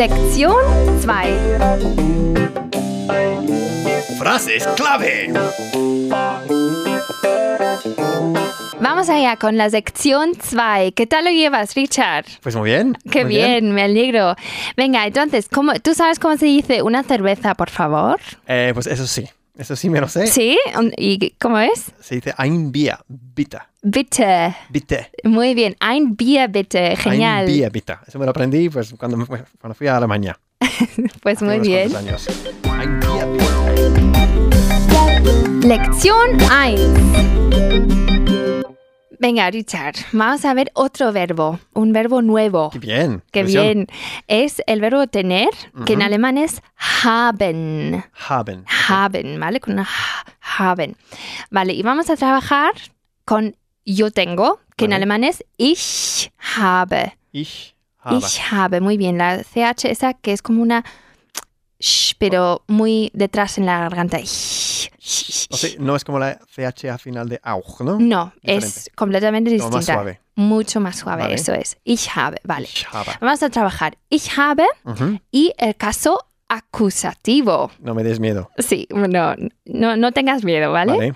Sektion 2. Frases clave. Vamos allá con la sección 2. ¿Qué tal lo llevas, Richard? Pues muy bien. Qué muy bien, me alegro. Venga, entonces, ¿cómo, ¿tú sabes cómo se dice una cerveza, por favor? Eh, pues eso sí. Eso sí me lo sé. ¿Sí? ¿Y cómo es? Se dice ein Bier, bitte. Bitte. Bitte. Muy bien. Ein Bier, bitte. Genial. Ein Bier, bitte. Eso me lo aprendí pues, cuando, me cuando fui a Alemania. Pues hace muy unos bien. años. Ein Bier, bitte. Lección 1. Venga, Richard, vamos a ver otro verbo, un verbo nuevo. Qué bien. Qué bien. Es el verbo tener, que en alemán es haben. Haben. Haben, ¿vale? Con una ha- haben. Vale, y vamos a trabajar con yo tengo, que en alemán es ich habe. Ich habe. Ich habe, muy bien. La CH esa que es como una sh, pero muy detrás en la garganta. Ich, ich, O sea, no es como la CH al final de auch, ¿no? No, Diferente. es completamente Como más distinta. suave. Mucho más suave, Vale. eso es. Ich habe, vale. Ich habe. Vamos a trabajar. Ich habe y el caso acusativo. No me des miedo. Sí, no, no, no tengas miedo, ¿vale? Vale.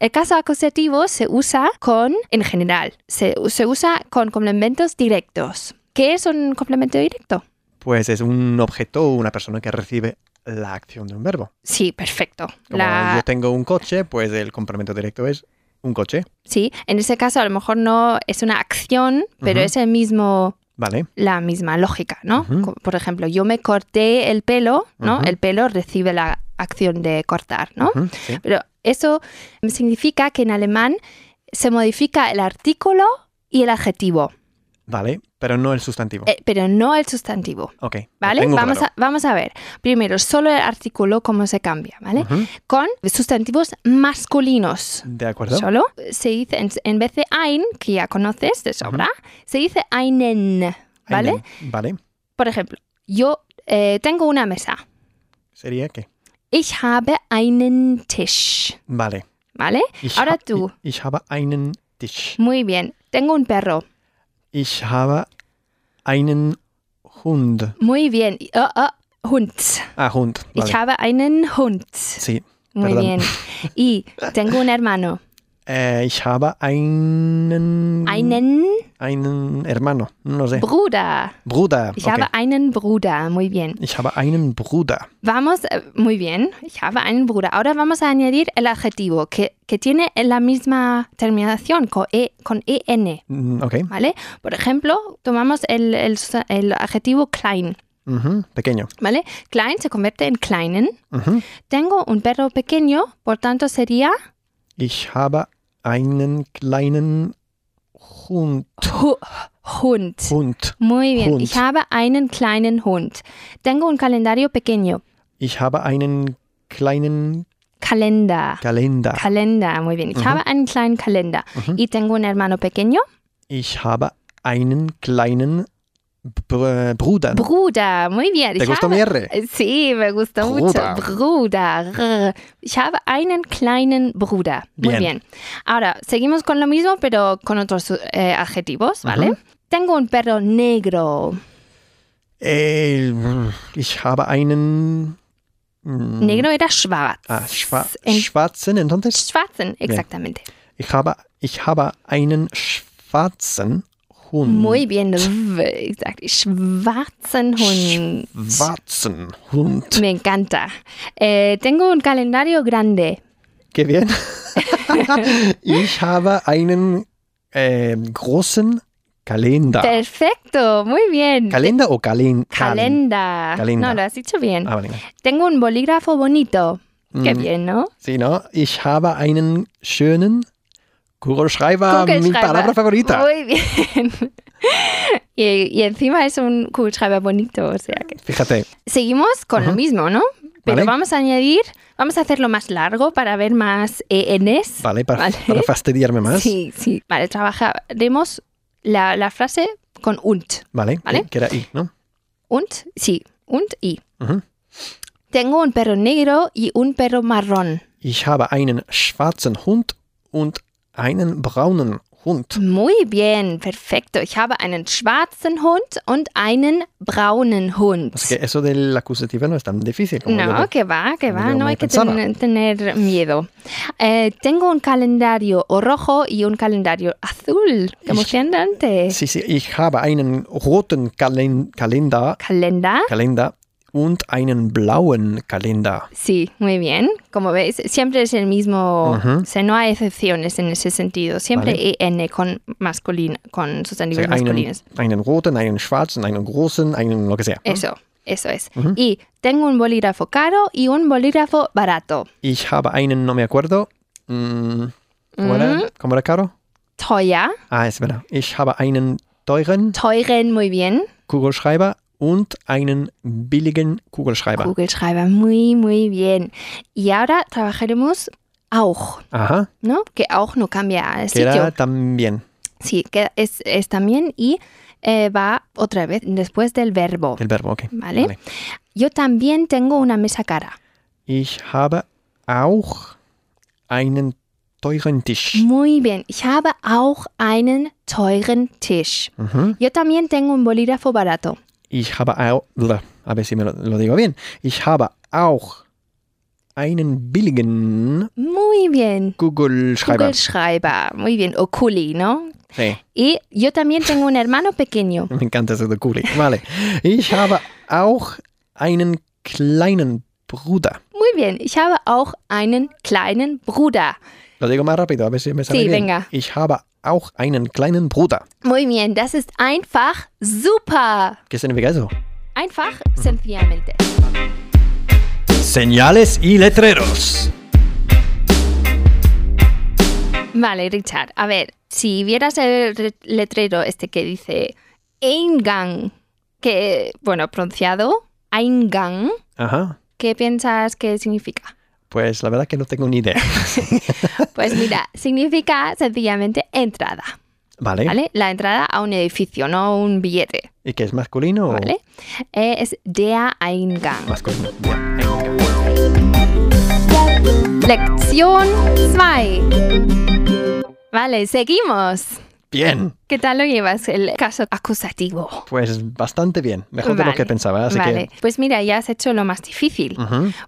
El caso acusativo se usa con, en general, se, se usa con complementos directos. ¿Qué es un complemento directo? Pues es un objeto o una persona que recibe la acción de un verbo. Sí, perfecto. Como La- yo tengo un coche, pues el complemento directo es un coche. sí, en ese caso a lo mejor no es una acción, pero es el mismo, Vale. la misma lógica, ¿no? Por ejemplo, yo me corté el pelo, ¿no? El pelo recibe la acción de cortar, ¿no? Sí. Pero eso significa que en alemán se modifica el artículo y el adjetivo, Vale, pero no el sustantivo. eh, pero no el sustantivo, ok. ¿vale? Vamos claro. a, vamos a ver. Primero, solo el artículo, cómo se cambia, ¿vale? Con sustantivos masculinos. De acuerdo. Solo se dice, en, en vez de ein, que ya conoces de sobra, se dice einen, ¿vale? Einen. Vale. Por ejemplo, yo eh, tengo una mesa. ¿Sería qué? Ich habe einen Tisch, Vale. ¿vale? Ich Ahora ha- tú. Ich, ich habe einen Tisch. Muy bien. Tengo un perro. Ich habe einen Hund. Muy bien. Oh, oh, Hund. Ah, Hund. Vale. Ich habe einen Hund. Sí. Muy perdón. bien. Y tengo un hermano. Eh, ich habe einen. Einen Einen Hermano. No sé. Bruder. Bruder. Ich habe einen Bruder. Muy bien. Ich habe einen Bruder. Vamos, eh, muy bien. Ich habe einen Bruder. Ahora vamos a añadir el adjetivo que, que tiene la misma terminación con, e, con en, Mm, Ok. ¿vale? Por ejemplo, tomamos el, el adjetivo klein, Pequeño. ¿vale? Klein se convierte en kleinen. Tengo un perro pequeño, por tanto sería Ich habe einen kleinen Hund. hu- Hund. Hund. Muy bien. Hund. Ich habe einen kleinen Hund. Tengo un calendario pequeño. Ich habe einen kleinen Kalender. Kalender. Kalender, muy bien. Ich Ujú. habe einen kleinen Kalender. Ujú. Y tengo un hermano pequeño. Ich habe einen kleinen Bruder. Bruder, muy bien. ¿Te habe- mi R? Sí, me gustó Bruder. mucho. Bruder. Ich habe einen kleinen Bruder. Muy Bien. bien. Ahora, seguimos con lo mismo, pero con otros eh, adjetivos, ¿vale? Ujú. Tengo un perro negro. Äh, ich habe einen. mm, Negro era schwarz. Ah, schwa En- schwarzen, entonces. Schwarzen, exactamente. Ich habe, ich habe einen schwarzen Hund. Muy bien. Exacto. Schwarzen Hund. Schwarzen Hund. Me encanta. Eh, tengo un calendario grande. Qué bien. ich habe einen äh, großen Kalender. Perfecto, muy bien. ¿Kalender o calen cal- Calenda. Calenda. No, lo has dicho bien. Ah, vale. Tengo un bolígrafo bonito. Qué Mm, bien, ¿no? Sí, ¿no? Ich habe einen schönen Kugelschreiber, mi Kugelschreiber. palabra favorita. Muy bien. y, y encima es un Kugelschreiber bonito, o sea que... Fíjate. Seguimos con lo mismo, ¿no? Pero Vale. vamos a añadir, vamos a hacerlo más largo para ver más ENs. Vale, para, Vale. para fastidiarme más. Sí, sí. Vale, trabajaremos la, la frase con und. Vale, Vale. que era I, ¿no? Und, sí, und y. Ujú. Tengo un perro negro y un perro marrón. Ich habe einen schwarzen Hund und einen braunen Hund. Muy bien, perfecto. Ich habe einen schwarzen Hund und einen braunen Hund. Así que eso del acusativo no es tan difícil como No, que va, que va, no hay que ten- tener miedo. Eh, tengo un calendario rojo y un calendario azul, emocionante. Sí, sí, ich habe einen roten Kalen Kalender, Kalender. Kalender und einen blauen Kalender. Sí, muy bien. Como veis, siempre es el mismo, Ujú. o sea, no hay excepciones en ese sentido. Siempre EN con masculino, con O sustantivos sea, einen, masculinos. einen roten, einen schwarzen, einen großen, einen lo que sea. Eso, eso es. Ujú. Y tengo un bolígrafo caro y un bolígrafo barato. Ich habe einen, no me acuerdo. mm, ¿Cómo era? ¿Cómo era caro? Teuer, Ah, es verdad. Ich habe einen teuren teuren, muy bien. Kugelschreiber und einen billigen Kugelschreiber. Kugelschreiber, muy, muy bien. Y ahora trabajaremos auch, Ajá. ¿no? Que auch no cambia el Que era sitio. también Sí, que es, es también y eh, va otra vez después del verbo. el verbo, ok. Vale. Yo también tengo una mesa cara. Ich habe auch einen teuren Tisch. Muy bien. Ich habe auch einen teuren Tisch. Mhm. Yo también tengo un bolígrafo barato. Ich habe auch, a ver si me lo, lo digo bien. Ich habe auch einen billigen Muy bien. Kugelschreiber. Kugelschreiber. Muy bien. O Kuli, ¿no? Sí, Y yo también tengo un hermano pequeño. me encanta eso de Kuli. Vale. Ich habe auch einen kleinen Bruder. Muy bien. Ich habe auch einen kleinen Bruder. Lo digo más rápido, a ver si me sale Sí, bien. venga. Ich habe auch einen kleinen Bruder. Muy bien. Das ist einfach super. ¿Qué significa eso? Einfach, sencillamente. Señales y letreros. Vale, Richard. A ver, si vieras el re- letrero este que dice Eingang, que, bueno, pronunciado Eingang, Ajá. ¿qué piensas que significa? Pues la verdad que no tengo ni idea. Pues mira, significa sencillamente entrada, Vale. ¿vale? La entrada a un edificio, no un billete, ¿Y qué es masculino ¿vale? Eh, es der Eingang. masculino? Bien, venga. Lección 2. Vale, seguimos. Bien. ¿Qué tal lo llevas el caso acusativo? Pues bastante bien. Mejor de lo que pensaba. Así vale, pues mira, ya has hecho lo más difícil,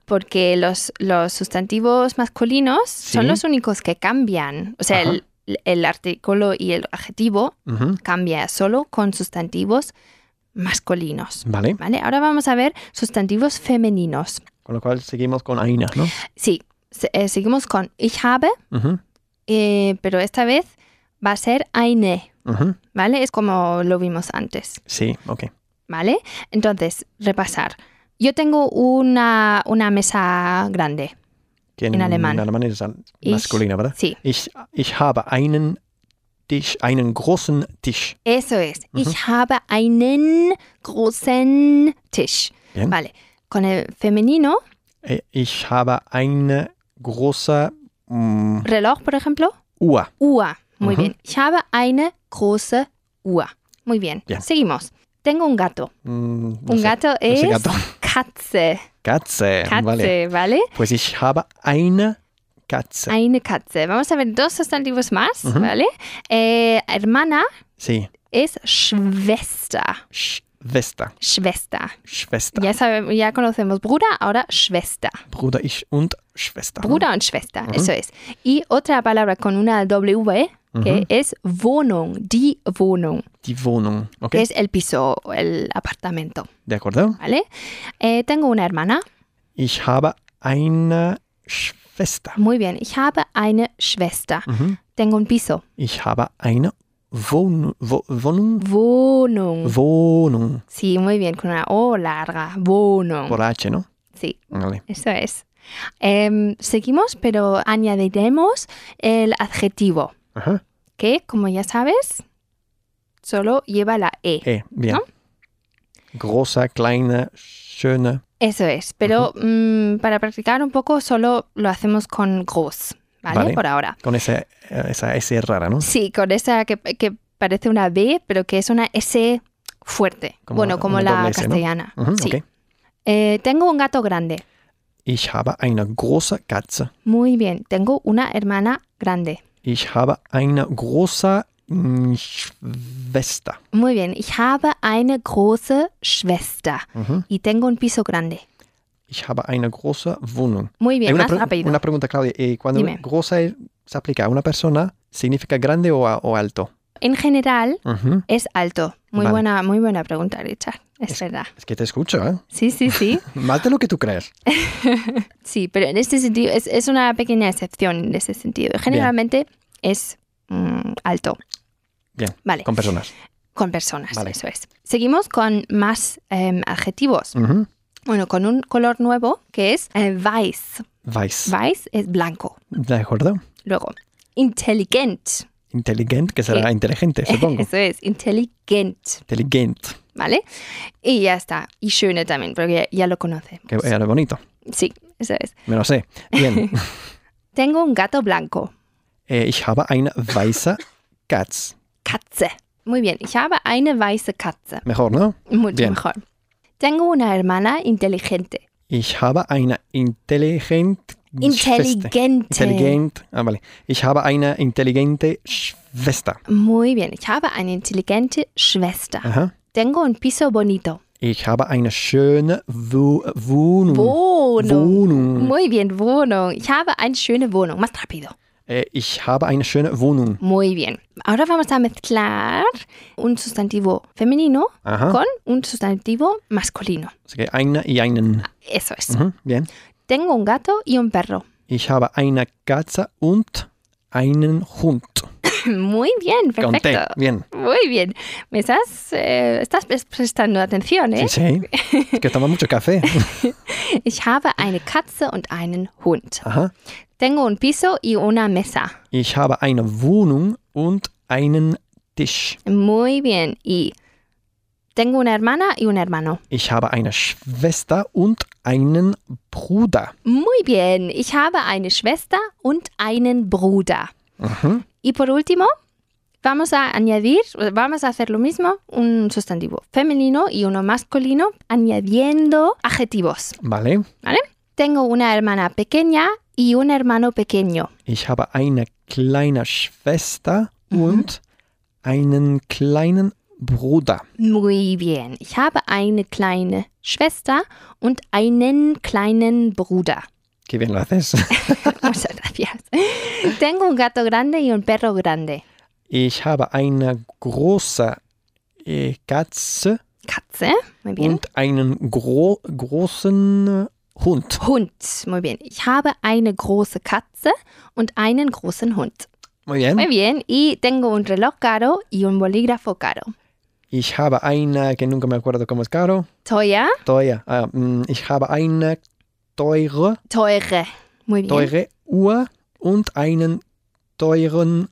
porque los, los sustantivos masculinos son los únicos que cambian. O sea, Ajá. el, el artículo y el adjetivo cambia solo con sustantivos masculinos. Vale. ¿Vale? Ahora vamos a ver sustantivos femeninos. Con lo cual seguimos con Aina, ¿no? Sí, eh, seguimos con ich habe, eh, pero esta vez va a ser eine. ¿vale? Es como lo vimos antes. Sí, ok. ¿Vale? Entonces, repasar. Yo tengo una, una mesa grande. Que En alemán. En alemán es Ich- masculino, ¿verdad? Sí, Ich, ich habe einen Tisch, einen großen Tisch. eso es. Ujú. Ich habe einen großen Tisch. Bien. Vale. Con el femenino, Eh, Ich habe eine große mm, reloj, por ejemplo, Uhr. Uhr. Muy bien. Ich habe eine große Uhr. Muy bien. Bien. Seguimos. Tengo un gato. Mm, no un sé. gato no es gato. Katze. Katze. Katze, Vale. ¿vale? Pues ich habe eine Katze. Eine Katze. Vamos a ver dos sustantivos más, Ujú. ¿vale? Eh, hermana Sí. es Schwester. Schwester. Schwester. Schwester. Ya, sabemos, ya conocemos Bruder, ahora Schwester. Bruder, ich und Schwester. ¿no? Bruder und Schwester, Ujú. eso es. Y otra palabra con una W que Ujú. es Wohnung, die Wohnung, Die Wohnung. Ok. es el piso, el apartamento, ¿De acuerdo? ¿vale? Eh, tengo una hermana, Ich habe eine Schwester. muy bien. Ich habe eine Schwester. Mhm. Tengo un piso. Ich habe eine Wohn Wo Wohnung. Wohnung. Wohnung. Sí, muy bien, con una O larga. Wohnung. Por H, ¿no? Sí, Vale. eso es. Em, seguimos, pero añadiremos el adjetivo, Ajá. que, como ya sabes, solo lleva la E. Eh, bien. ¿No? Große, kleine, schöne. Eso es, pero mm, para practicar un poco solo lo hacemos con groß, ¿vale? Vale. Por ahora. Con esa, esa S rara, ¿no? Sí, con esa que, que parece una B, pero que es una S fuerte. Como bueno, como la S, ¿no? castellana. Mhm, sí. ok. Eh, tengo un gato grande. Ich habe eine große Katze. Muy bien, tengo una hermana grande. Ich habe eine große Schwester. Muy bien. Ich habe eine große Schwester. Ujú. Y tengo un piso grande. Ich habe eine große Wohnung. Muy bien, más pre- rápido. una pregunta, Claudia. Eh, cuando Dime. grosa se aplica a una persona, ¿significa grande o, a- o alto? En general Ujú. es alto. Muy Vale. buena, muy buena pregunta, Richard. Es verdad. Es que te escucho, ¿eh? Sí, sí, sí. Más de lo que tú crees. Sí, pero en este sentido es, es una pequeña excepción en ese sentido. Generalmente es mm, alto. Bien, Vale, con personas. con personas, Vale. eso es. Seguimos con más em, adjetivos. Bueno, con un color nuevo que es eh, weiß. Weiß. Weiß es blanco. ¿De acuerdo? Luego, intelligent. Inteligent, que será Sí. inteligente, supongo. Eso es, intelligent. Inteligent, ¿Vale? Y ya está. Y schöne también, porque ya, ya lo conoce. que era bonito. Sí, eso es. Me lo sé. Bien. Tengo un gato blanco. Eh, ich habe eine weiße Katz. Katze. Muy bien. Ich habe eine weiße Katze. Mejor, ¿no? Mucho Bien. mejor. Tengo una hermana inteligente. Ich habe eine Schwester. Inteligente. Intelligent. Ah, vale. Ich habe eine intelligente Schwester. Muy bien. Ich habe eine intelligente Schwester. Aha. Tengo un piso bonito. Ich habe eine schöne Wo Wohnung. Wohnung. Wohnung. Muy bien, Wohnung. Ich habe eine schöne Wohnung. Más rápido. Äh, ich habe eine schöne Wohnung. Muy bien. Ahora vamos a mezclar un sustantivo femenino Aha. con un sustantivo masculino. Que eine y einen. Eso es. Mhm. Bien. Tengo un gato y un perro. Ich habe eine Katze und einen Hund. Muy bien, perfecto. Bien. Muy bien. Me estás, eh, estás pres- prestando atención, ¿eh? Sí, sí. Es que toma mucho café. Ich habe eine Katze und einen Hund. Aha. Tengo un piso y una mesa. Ich habe eine Wohnung und einen Tisch. Muy bien. Y tengo una hermana y un hermano. Ich habe eine Schwester und einen Bruder. Muy bien. Ich habe eine Schwester und einen Bruder. Mhm. Y por último, vamos a añadir, vamos a hacer lo mismo, un sustantivo femenino y uno masculino, añadiendo adjetivos. Vale. ¿Vale? Tengo una hermana pequeña y un hermano pequeño. Ich habe eine kleine Schwester und einen kleinen Bruder. Muy bien. Ich habe eine kleine Schwester und einen kleinen Bruder. Qué bien lo haces. Muchas gracias. Tengo un gato grande y un perro grande. Ich habe eine große äh, Katze Katze. Muy bien. und einen gro großen Hund. Hund. Muy bien. Ich habe eine große Katze und einen großen Hund. Muy bien. Muy bien. Y tengo un reloj caro y un bolígrafo caro. Ich habe eine, que nunca me acuerdo cómo es caro. Teuer. Teuer. Ah, mm, ich habe eine teure, Teure. Muy bien. teure Uhr und einen teuren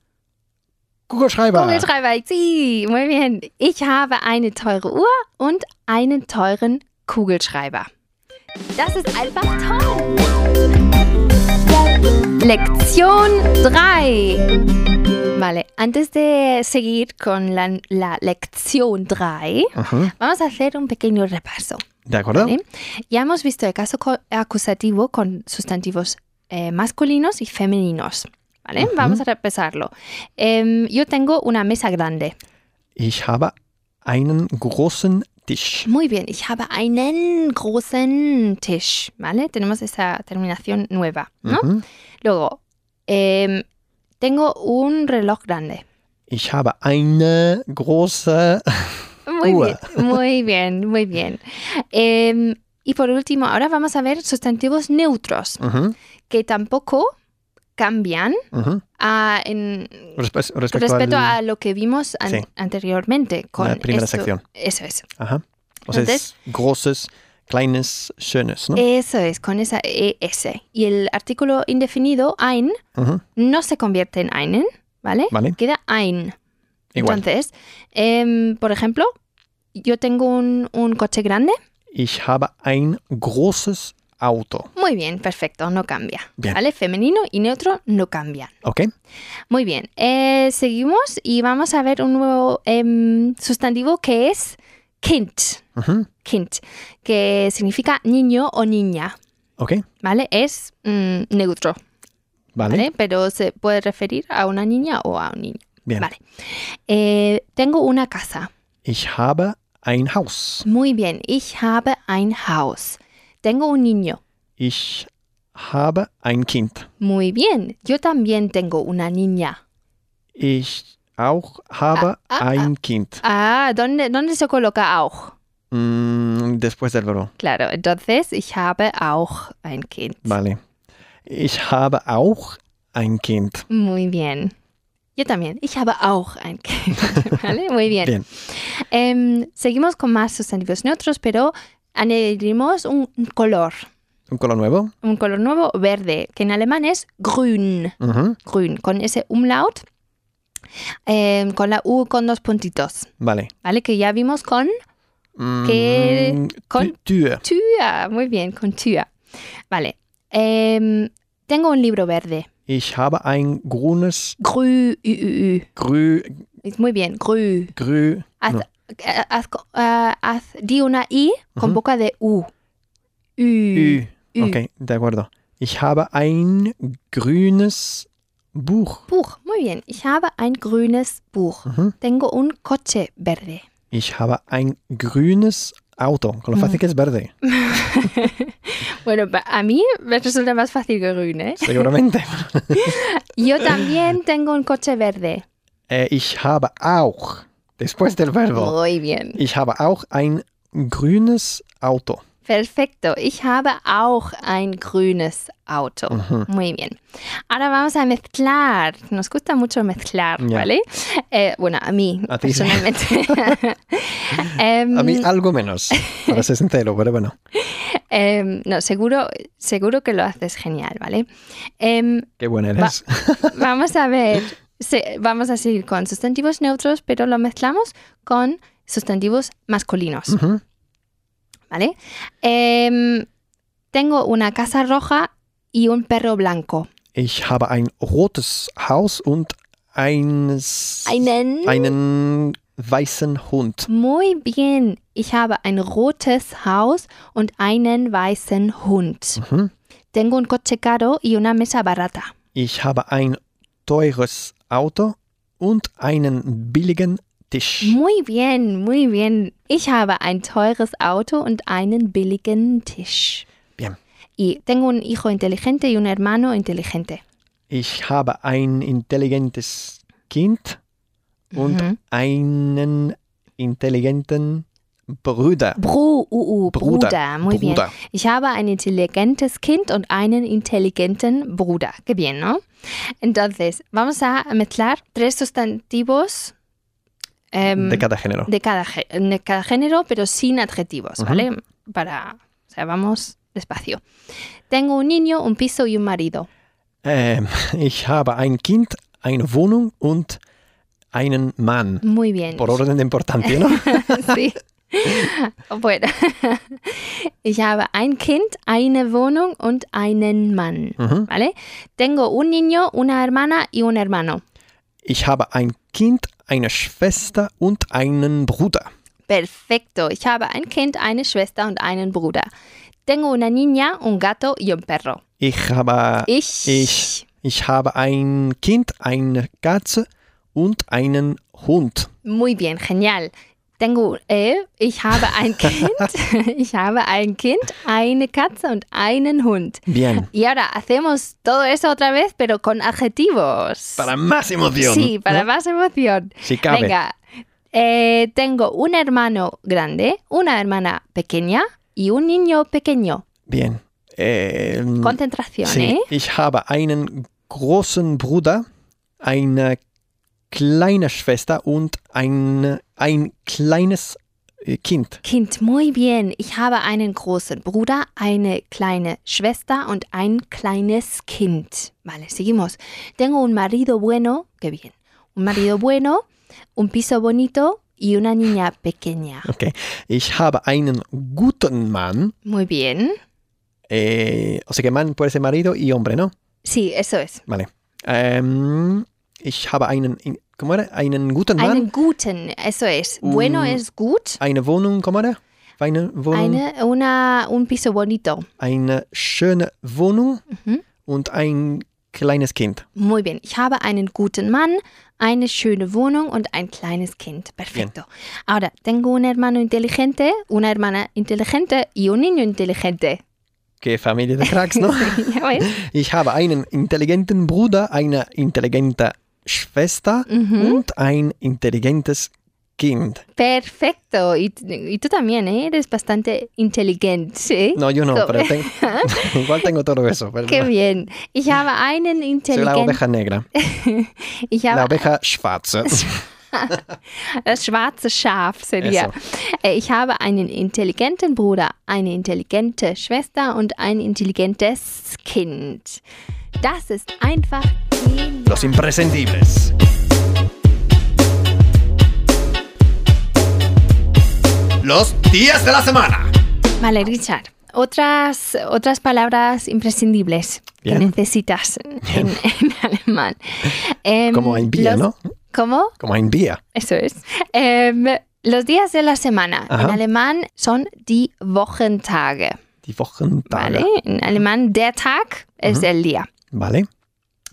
Kugelschreiber. Kugelschreiber. Sí. Muy bien. Ich habe eine teure Uhr und einen teuren Kugelschreiber. Das ist einfach toll. Lección 3. Vale, antes de seguir con la, la lección 3, Ajá. vamos a hacer un pequeño repaso. ¿De acuerdo? ¿vale? Ya hemos visto el caso acusativo con sustantivos eh, masculinos y femeninos. ¿vale? Ujú. Vamos a repasarlo. Em, yo tengo una mesa grande. Ich habe einen großen Tisch. Muy bien, ich habe einen großen Tisch. ¿Vale? Tenemos esa terminación nueva. ¿no? Luego, em, tengo un reloj grande. Ich habe eine große. Muy bien, muy bien, muy bien. Em, y por último, ahora vamos a ver sustantivos neutros que tampoco cambian a- en, Respe- respecto, respecto al- a lo que vimos an- Sí. anteriormente. Con La primera esto. sección. Eso es. Ajá. O sea, Entonces- es großes, kleines, schönes, ¿no? Eso es, con esa ES. Y el artículo indefinido, ein, no se convierte en einen, ¿vale? Vale. Queda ein. Igual. Entonces, em, por ejemplo, yo tengo un, un coche grande. Ich habe ein großes Auto. Muy bien, perfecto, no cambia. Bien. ¿Vale? Femenino y neutro no cambian. ¿Ok? Muy bien, eh, seguimos y vamos a ver un nuevo em, sustantivo que es Kind. Kind, que significa niño o niña. ¿Ok? ¿Vale? Es mm, neutro. Vale. ¿vale? Pero se puede referir a una niña o a un niño. Bien. Vale. Eh, tengo una casa. Ich habe ein Haus. Muy bien. Ich habe ein Haus. Tengo un niño. Ich habe ein Kind. Muy bien. Yo también tengo una niña. Ich auch habe Ah, ah, ein Kind. Ah, ¿dónde, ¿dónde se coloca auch? Mm, después del verbo. Claro, entonces ich habe auch ein Kind. Vale. Ich habe auch ein Kind. Muy bien. Yo también. Ich habe auch ein Kind. ¿Vale? Muy bien. Bien. Em, seguimos con más sustantivos neutros, pero añadiremos un color. Un color nuevo. Un color nuevo, verde, que en alemán es grün. Ujú. Grün, con ese umlaut, em, con la U con dos puntitos. Vale. ¿Vale? Que ya vimos con Mm, Que- con- Tür. Tür. Muy bien, con Tür. Vale. Em, tengo un libro verde. Ich habe ein grünes, Grü, grü, Es Muy bien, grü. grü. Haz, no. Eh, haz eh, haz- di una I con Ujú. boca de U. Ü. Ü. Ok, de acuerdo. Ich habe ein grünes Buch. Buch. Muy bien. Ich habe ein grünes Buch. Ujú. Tengo un coche verde. Ich habe ein grünes Auto. Con lo Mm. fácil que es verde. Bueno, a mí me resulta más fácil que grün, ¿eh? Seguramente. Yo también tengo un coche verde. äh, ich habe auch. Después del verbo. Muy bien. Ich habe auch ein grünes Auto. Perfecto. Ich habe auch ein grünes Auto. Ujú. Muy bien. Ahora vamos a mezclar. Nos gusta mucho mezclar, Ya. ¿vale? Eh, bueno, a mí, A personalmente. Em, A mí algo menos, para ser sincero, pero bueno. em, no, seguro, seguro que lo haces genial, ¿vale? Em, Qué buena eres. vamos a ver. Se- vamos a seguir con sustantivos neutros, pero lo mezclamos con sustantivos masculinos. Ujú. ¿vale? Em, tengo una casa roja y un perro blanco. Ich habe ein rotes Haus und eines, Einen. einen weißen Hund. Muy bien. Ich habe ein rotes Haus und einen weißen Hund. Mhm. Tengo un coche caro y una mesa barata. Ich habe ein teures Auto und einen billigen Tisch. Muy bien, muy bien. Ich habe ein teures Auto und einen billigen Tisch. Bien. Y tengo un hijo inteligente y un hermano inteligente. Ich habe ein intelligentes Kind und Mhm. einen intelligenten Bruder. Bru, uh, uh, Bruder. Bruder. Muy bien. Bruder. Ich habe ein intelligentes Kind und einen intelligenten Bruder. Qué bien, ¿no? Entonces, vamos a mezclar tres sustantivos em, De cada género. de cada, de cada género, pero sin adjetivos, Ujú. ¿vale? Para, o sea, vamos despacio. Tengo un niño, un piso y un marido. Ähm, ich habe ein Kind, eine Wohnung und einen Mann. Muy bien. Por orden de importancia, ¿no? sí. Bueno, ich habe ein Kind, eine Wohnung und einen Mann. Mhm. ¿Vale? Tengo un niño, una hermana y un hermano. Ich habe ein Kind, eine Schwester und einen Bruder. Perfecto. Ich habe ein Kind, eine Schwester und einen Bruder. Tengo una niña, un gato y un perro. Ich habe, Ich. Ich. ich habe ein Kind, eine Katze und einen Hund. Muy bien, genial. Tengo, eh, ich habe ein Kind, ich habe ein Kind, eine Katze und einen Hund. Bien. Y ahora hacemos todo eso otra vez, pero con adjetivos. Para más emoción. Sí, para ¿no? más emoción. Si cabe. Venga, eh, tengo un hermano grande, una hermana pequeña y un niño pequeño. Bien. Ähm, Concentración, sí, ¿eh? ich habe einen großen Bruder, eine kleine Schwester und ein, ein kleines äh, Kind. Kind, muy bien. Ich habe einen großen Bruder, eine kleine Schwester und ein kleines Kind. Vale, seguimos. Tengo un marido bueno, qué bien. Un marido bueno, un piso bonito y una niña pequeña. Okay. Ich habe einen guten Mann. Muy bien. Eh, o sea que Mann puede ser marido y hombre, ¿no? Sí, eso es. Vale. Ähm, ich habe einen, ¿cómo era? Einen guten Mann. Einen guten, eso es. Bueno es gut. Eine Wohnung, ¿cómo era? Eine Wohnung. Eine, una, un piso bonito. eine schöne Wohnung Mhm. und ein kleines Kind. Muy bien. Ich habe einen guten Mann, eine schöne Wohnung und ein kleines Kind. Perfecto. Ahora, tengo un hermano inteligente, una hermana inteligente y un niño inteligente. Qué Familie de Cracks, ¿no? ya ves. Ich habe einen intelligenten Bruder, eine intelligente Schwester Ujú. und ein intelligentes Kind. Perfecto. Y, y tú también, ¿eh? Eres bastante inteligente. ¿sí? No, yo no, pero ten- igual tengo todo eso. Qué bien. Ich habe einen Soy la intelligenten. oveja negra, Ich la habe oveja schwarze. Das schwarze Schaf sería. Eso. Äh, Ich habe einen intelligenten Bruder, eine intelligente Schwester und ein intelligentes Kind. Das ist einfach genial. Los imprescindibles. Los días de la semana. Vale, Richard. Otras, otras palabras imprescindibles que Bien. necesitas en, en alemán. Em, Como ein Bier, los- ¿no? ¿Cómo? Como ein Bier. Eso es. Em, los días de la semana Ajá. en alemán son die Wochentage. Die Wochentage. ¿Vale? En alemán, der Tag es Ujú. el día. Vale.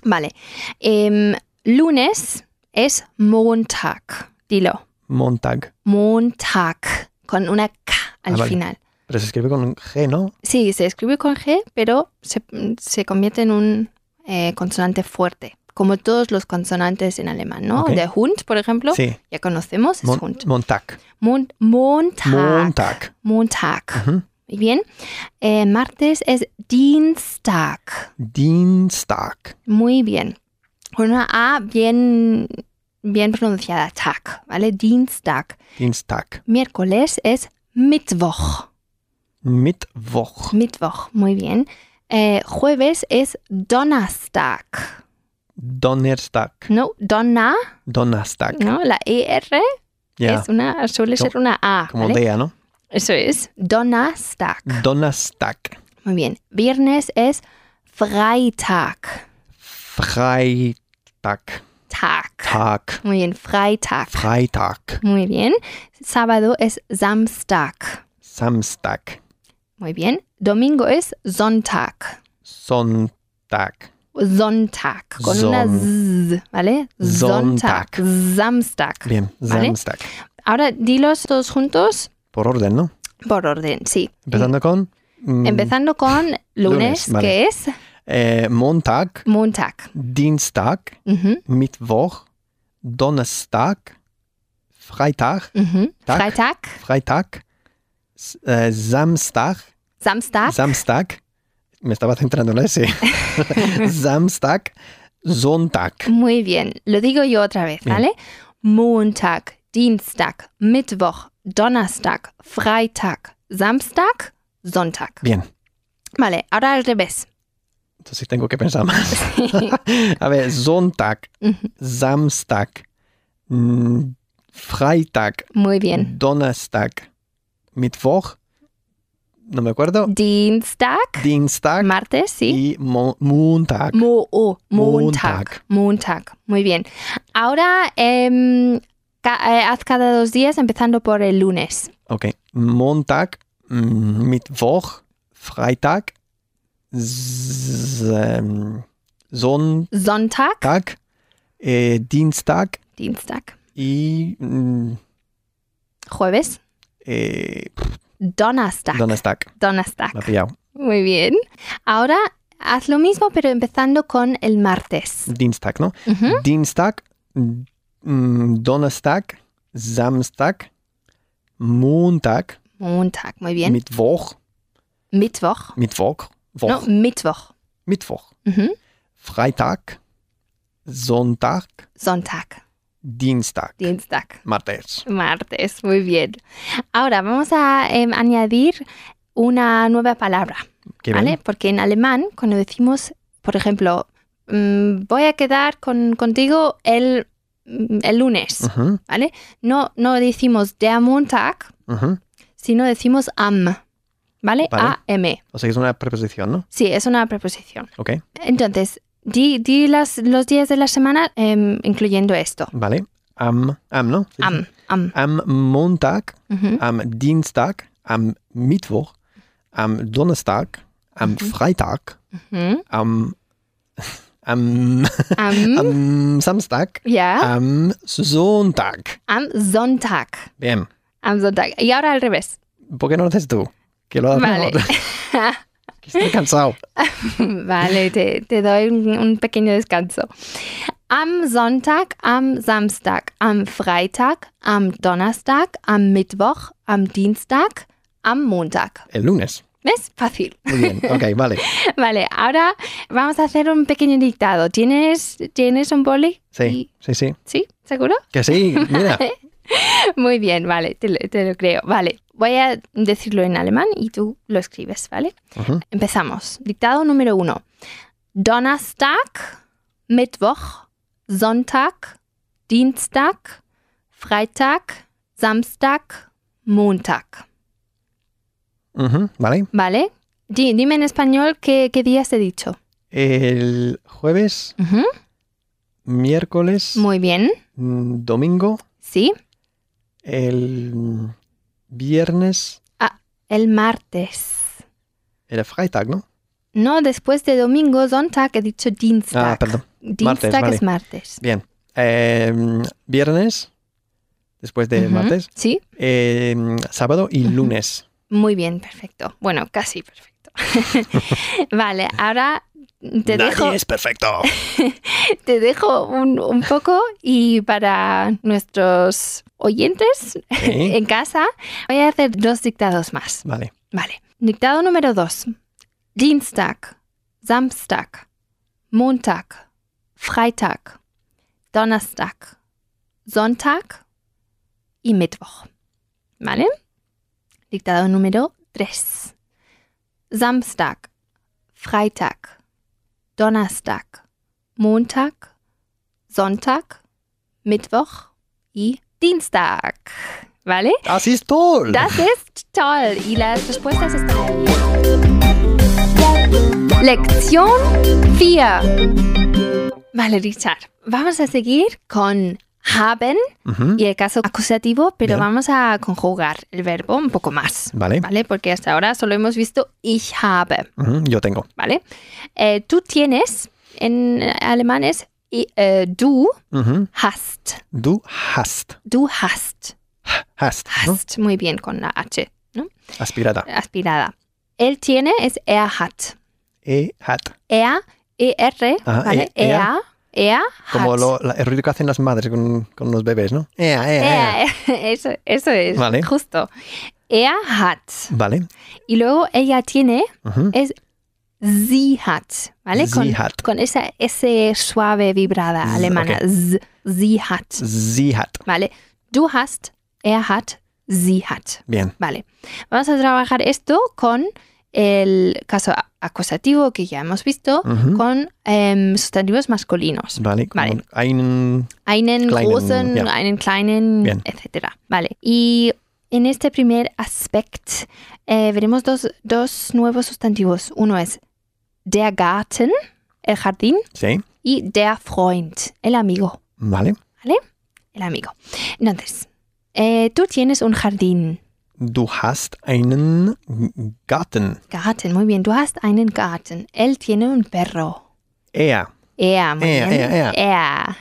Vale. Em, lunes es Montag. Dilo. Montag. Montag. Con una K al Ah, vale. final. Pero se escribe con G, ¿no? Sí, se escribe con G, pero se, se convierte en un eh, consonante fuerte. Como todos los consonantes en alemán, ¿no? De Hund, por ejemplo, Sí. ya conocemos, es Mon- Hund. Montag. Mon- Montag. Montag. Montag. Muy bien. Eh, martes es Dienstag. Dienstag. Muy bien. Con una A bien, bien pronunciada. Tag, ¿vale? Dienstag. Dienstag. Miércoles es Mittwoch. Mittwoch. Mittwoch, muy bien. Eh, jueves es Donnerstag. Donnerstag. No, Donna, Donnerstag. ¿no? La ER Ja, es una, suele ser una A. como ¿vale? der, ¿no? Eso es. Donnerstag. Donnerstag. Muy bien. Viernes es Freitag. Freitag. Tag. Tag. Muy bien, Freitag. Freitag. Muy bien. Sábado es Samstag. Samstag. Muy bien. Domingo es Sonntag. Sonntag. Sonntag. Con una Z, ¿vale? Sonntag. Samstag. Bien, Vale. Samstag. Ahora dilos todos juntos Por orden, ¿no? por orden, sí. Empezando con. mm, Empezando con lunes, Lunes, vale. que es eh, Montag, Montag. Dienstag, Ujú, Mittwoch, Donnerstag, Freitag. Tag. Freitag, Freitag, S- äh, Samstag, Samstag, Samstag, me estaba centrando en ese. Samstag, Sonntag. Muy bien. Lo digo yo otra vez, Bien. ¿vale? Montag, Dienstag, Mittwoch, Donnerstag, Freitag, Samstag, Sonntag. Bien, Vale, ahora al revés. entonces tengo que pensar más. A ver, Sonntag, Samstag, mm, Freitag, Muy bien. Donnerstag, Mittwoch, no me acuerdo, Dienstag, Dienstag martes, sí. y Mo- Montag. Mo oh, Montag. Montag. Muy bien. Ahora em, ca- eh, haz cada dos días empezando por el lunes. Okay, Montag, mm, Mittwoch, Freitag, S- ähm, Sonntag, Sonntag, äh, Dienstag Dienstag. y mm, Jueves, eh, Donnerstag. Donnerstag. Donnerstag. Me ha pillado. Muy bien. Ahora haz lo mismo, pero empezando con el martes. Dienstag, ¿no? Ujú. Dienstag, mm, Donnerstag, Samstag, Montag, Montag, muy bien. Mittwoch, Mittwoch. Mittwoch, Woch, No, Mittwoch. Mittwoch, Ujú. Freitag, Sonntag, Sonntag. Dienstag, Dienstag. Martes. Martes, muy bien. Ahora vamos a em, añadir una nueva palabra, ¿vale? bien. Porque en alemán, cuando decimos, por ejemplo, mm, voy a quedar con, contigo el, mm, el lunes, ¿vale? No, no decimos der Montag, sino decimos am, ¿vale? Vale. A-M. O sea, es una preposición, ¿no? Sí, es una preposición. Ok, Entonces, di, di las, los días de la semana em, incluyendo esto. vale. Am, am, ¿no? Sí, Am, sí. am. Am Montag, Ujú. am Dienstag, am Mittwoch, am Donnerstag, am Mhm. Freitag, Ujú. am, Am, Am, am Samstag. ya, Am Sonntag. am Sonntag. Bien. Am Sonntag. Y ahora al revés. ¿Por qué no lo haces tú? Que lo haces Vale. Estoy cansado. Vale, te, te doy un, un pequeño descanso. Am Sonntag, am Samstag, am Freitag, am Donnerstag, am Mittwoch, am Dienstag, am Montag. El lunes. ¿Ves? Fácil. Muy bien. Ok, vale. Vale, ahora vamos a hacer un pequeño dictado. ¿Tienes, ¿tienes un boli? Sí, Y- sí, sí. ¿Sí? ¿Seguro? Que sí, mira. Muy bien, vale, te lo, te lo creo. Vale, voy a decirlo en alemán y tú lo escribes, ¿vale? Empezamos. Dictado número uno. Donnerstag, Mittwoch, Sonntag, Dienstag, Freitag, Samstag, Montag. Vale. ¿Vale? Di- dime en español qué, qué días he dicho. El jueves, miércoles, Muy bien. mm, domingo, Sí. El viernes, El martes. era Freitag, ¿no? No, después de domingo, Sonntag, he dicho Dienstag. Ah, perdón. Dienstag vale. es martes. Bien. Eh, viernes, después de martes, Sí. eh, sábado y lunes. Muy bien, perfecto. Bueno, casi perfecto. vale, ahora te Nadie dejo, es perfecto. te dejo un, un poco y para nuestros oyentes en casa voy a hacer dos dictados más. Vale. Vale. Dictado número dos. Dienstag, Samstag, Montag, Freitag, Donnerstag, Sonntag y Mittwoch. ¿Vale? Dictado número tres. Samstag, Freitag, Donnerstag, Montag, Sonntag, Mittwoch y Dienstag. ¿Vale? Das ist toll. Das ist toll. Y las respuestas están aquí. Lección 4. Vale, Richard. Vamos a seguir con haben y el caso acusativo, pero Bien. vamos a conjugar el verbo un poco más. Vale. ¿Vale? Porque hasta ahora solo hemos visto ich habe. Yo tengo. ¿Vale? Eh, tú tienes, en alemán es eh, du hast. Du hast. Du hast. Hast. ¿no? Hast. Muy bien con la H. Aspirada. aspirada. Él tiene es er hat. E hat. Er, ER, Ah, ¿vale? e- er Como hat. lo- la- el ruido que hacen las madres con, con los bebés, ¿no? Ea, ea, ea. Er, eso, eso es, Vale. justo. Er hat. Vale. Y luego ella tiene Ujú. es sie hat, ¿vale? Sie con, hat. con esa S suave vibrada Z, alemana. Z, sie hat, Sie hat. ¿vale? Du hast, er hat, sie hat. Bien. Vale. Vamos a trabajar esto con el caso acusativo que ya hemos visto, con em, sustantivos masculinos. Vale. Vale. Einen. Einen Kleinen, großen, ja. einen kleinen, Bien. etc. Vale. Y en este primer aspecto eh, veremos dos, dos nuevos sustantivos. Uno es der Garten, el jardín, Sí. y der Freund, el amigo. Vale. El amigo. Entonces, eh, tú tienes un jardín. Du hast einen Garten. Garten, muy bien. Du hast einen Garten. Él tiene un perro. Er. Er, muy Er, bien. er, er. Er.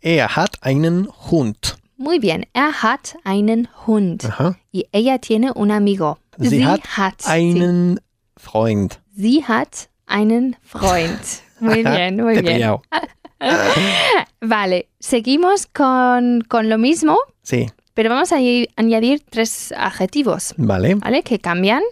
Er hat einen Hund. Muy bien. Er hat einen Hund. Aha. Y ella tiene un amigo. Sie hat sí. Einen Freund. Sie hat einen Freund. Muy bien, muy Te bien. Vale, seguimos con, con lo mismo, Sí. Pero vamos a añadir- tres adjetivos, Vale. ¿vale? Que cambian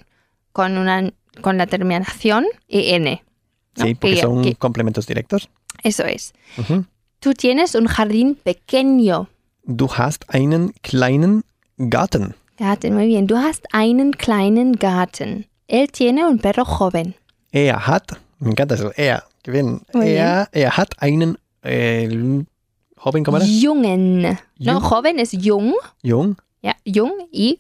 con, una, con la terminación en. ¿no? Sí, porque Que- son que- complementos directos. eso es. Ujú. Tú tienes un jardín pequeño. Du hast einen kleinen Garten. Garten, muy bien. Du hast einen kleinen Garten. Él tiene un perro joven. Er hat, me encanta eso, er, qué bien. Er, er hat einen eh, ¿cómo era? Jungen. No, joven es jung. Jung, Ja, jung y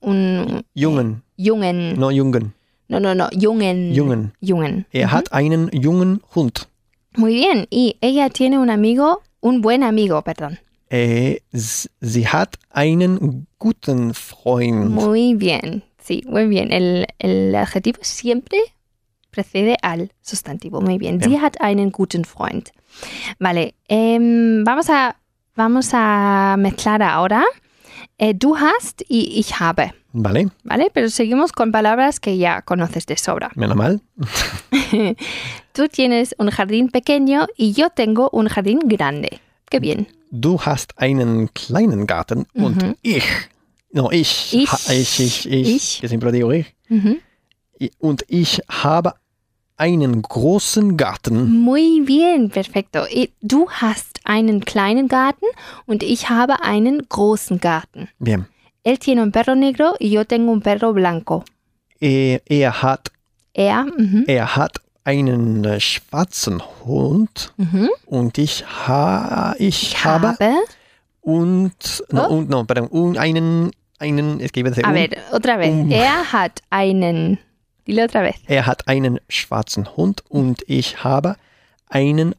un Jungen, jungen. no Jungen, No, no, no, jungen. Jungen. Jungen. Er Ujú. hat einen jungen Hund. Muy bien. Y ella tiene un amigo, un buen amigo, perdón. S- sie hat einen guten Freund. Muy bien. Sí, muy bien. El, el adjetivo siempre precede al sustantivo. Muy bien. Sie hat einen guten Freund. Vale. em, vamos, a, vamos a mezclar ahora. Eh, du hast y ich habe. Vale, ¿Vale? Pero seguimos con palabras que ya conoces de sobra. menos mal. Tú tienes un jardín pequeño y yo tengo un jardín grande. Qué bien. Du hast einen kleinen Garten und ich, no, ich, Ich. ha- ich, ich, ich, Ich. que siempre digo ich, Mhm. I- und ich habe einen großen Garten. Muy bien, perfecto. Du hast einen kleinen Garten und ich habe einen großen Garten. Bien. Él tiene un perro negro y yo tengo un perro blanco. Er, er hat, Er, mhm, er hat einen äh, schwarzen Hund mhm. und ich, ha, ich, ich habe, habe. und, no, Oh. und, no, perdón, un, einen, einen, es iba a un- ver, otra vez. un- Er hat einen. Dile otra vez. er hat einen schwarzen Hund und ich habe einen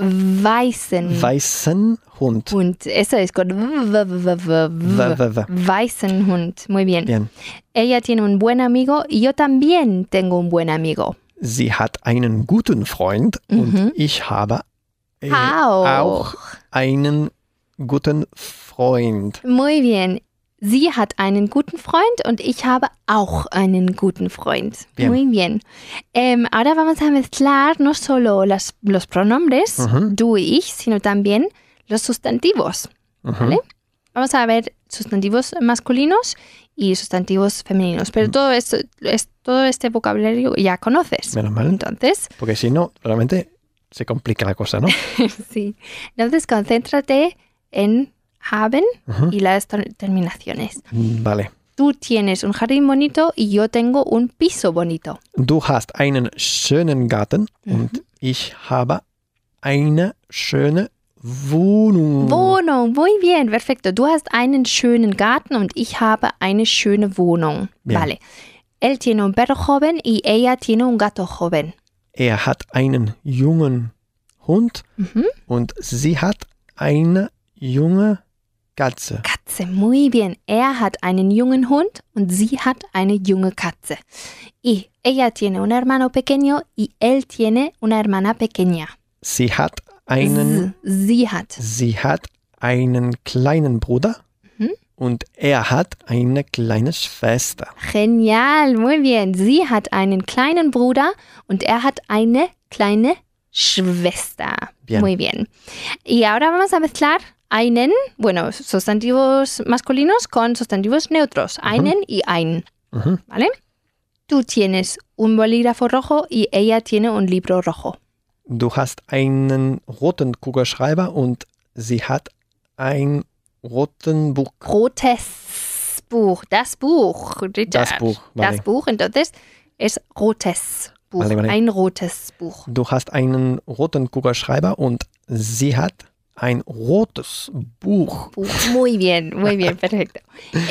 Weißen weißen Hund. Hund. Eso es con. Weißen Hund. Muy bien. Bien. Ella tiene un buen amigo y yo también tengo un buen amigo. Sie hat einen guten Freund Mhm. und ich habe äh, Auch. auch einen guten Freund. Muy bien. Sie hat einen guten Freund und ich habe auch einen guten Freund. Bien. Muy bien. Em, ahora vamos a mezclar no solo las, los pronombres, Ujú. du y ich, sino también los sustantivos. Mhm. ¿Vale? Vamos a ver sustantivos masculinos y sustantivos femeninos. Pero todo, esto, es, todo este vocabulario ya conoces. Menos mal, Entonces, porque si no, realmente se complica la cosa, ¿no? sí. Entonces, concéntrate en haben Ujú. y las ter- terminaciones. Vale. Tú tienes un jardín bonito y yo tengo un piso bonito. Du hast einen schönen Garten und ich habe eine schöne Wohnung. Wohnung, muy bien, perfecto. Du hast einen schönen Garten und ich habe eine schöne Wohnung. Bien. Vale. Él tiene un perro joven y ella tiene un gato joven. Er hat einen jungen Hund Ujú. und sie hat eine junge Katze. Katze, muy bien. Er hat einen jungen Hund und sie hat eine junge Katze. Y ella tiene un hermano pequeño y él tiene una hermana pequeña. Sie hat einen, Sie hat. sie hat einen kleinen Bruder Mhm. und er hat eine kleine Schwester. Genial, muy bien. Sie hat einen kleinen Bruder und er hat eine kleine Schwester. Bien. Muy bien. Y ahora vamos a mezclar einen, bueno, sustantivos masculinos con sustantivos neutros. Einen y ein. Mhm. ¿Vale? Tú tienes un bolígrafo rojo y ella tiene un libro rojo. Du hast einen roten Kugelschreiber und sie hat ein roten Buch. Rotes Buch. Das Buch. Das Buch, vale. Das Buch, entonces es rotes Buch. Vale, vale. Ein rotes Buch. Du hast einen roten Kugelschreiber und sie hat ein rotes Buch. Muy bien, muy bien, perfecto.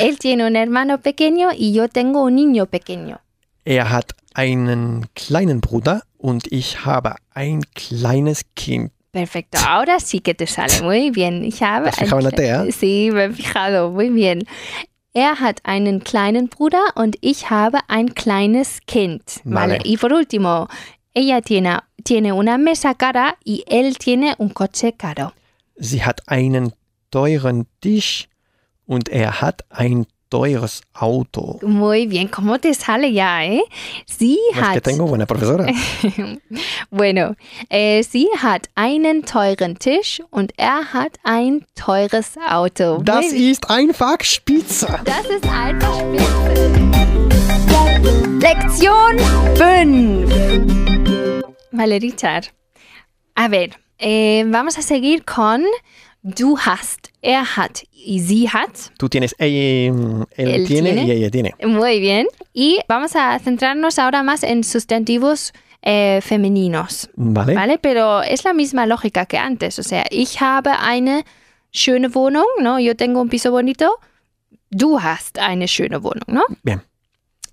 Él tiene un hermano pequeño y yo tengo un niño pequeño. Er hat einen kleinen Bruder und ich habe ein kleines Kind. Perfecto, ahora sí que te sale muy bien. Ich habe ¿Te has fijado en la T, eh? Sí, me he fijado, muy bien. Er hat einen kleinen Bruder und ich habe ein kleines Kind. Vale. Vale. Y por último, ella tiene, tiene una mesa cara y él tiene un coche caro. Sie hat einen teuren Tisch und er hat ein teures Auto. Muy bien, ¿cómo te sale ya, eh? Sie Es que hat tengo buena profesora. Bueno, äh, sie hat einen teuren Tisch und er hat ein teures Auto. Das Muy- ist einfach spitze. das ist einfach spitze. Lección 5. Vale, Richard. A ver, eh, vamos a seguir con du hast, er hat y sie hat. Tú tienes, eh, él, Él tiene, tiene. y ella tiene. Muy bien. Y vamos a centrarnos ahora más en sustantivos eh, femeninos. ¿Vale? ¿Vale? Pero es la misma lógica que antes. O sea, ich habe eine schöne Wohnung, ¿no? Yo tengo un piso bonito. Du hast eine schöne Wohnung, ¿no? Bien.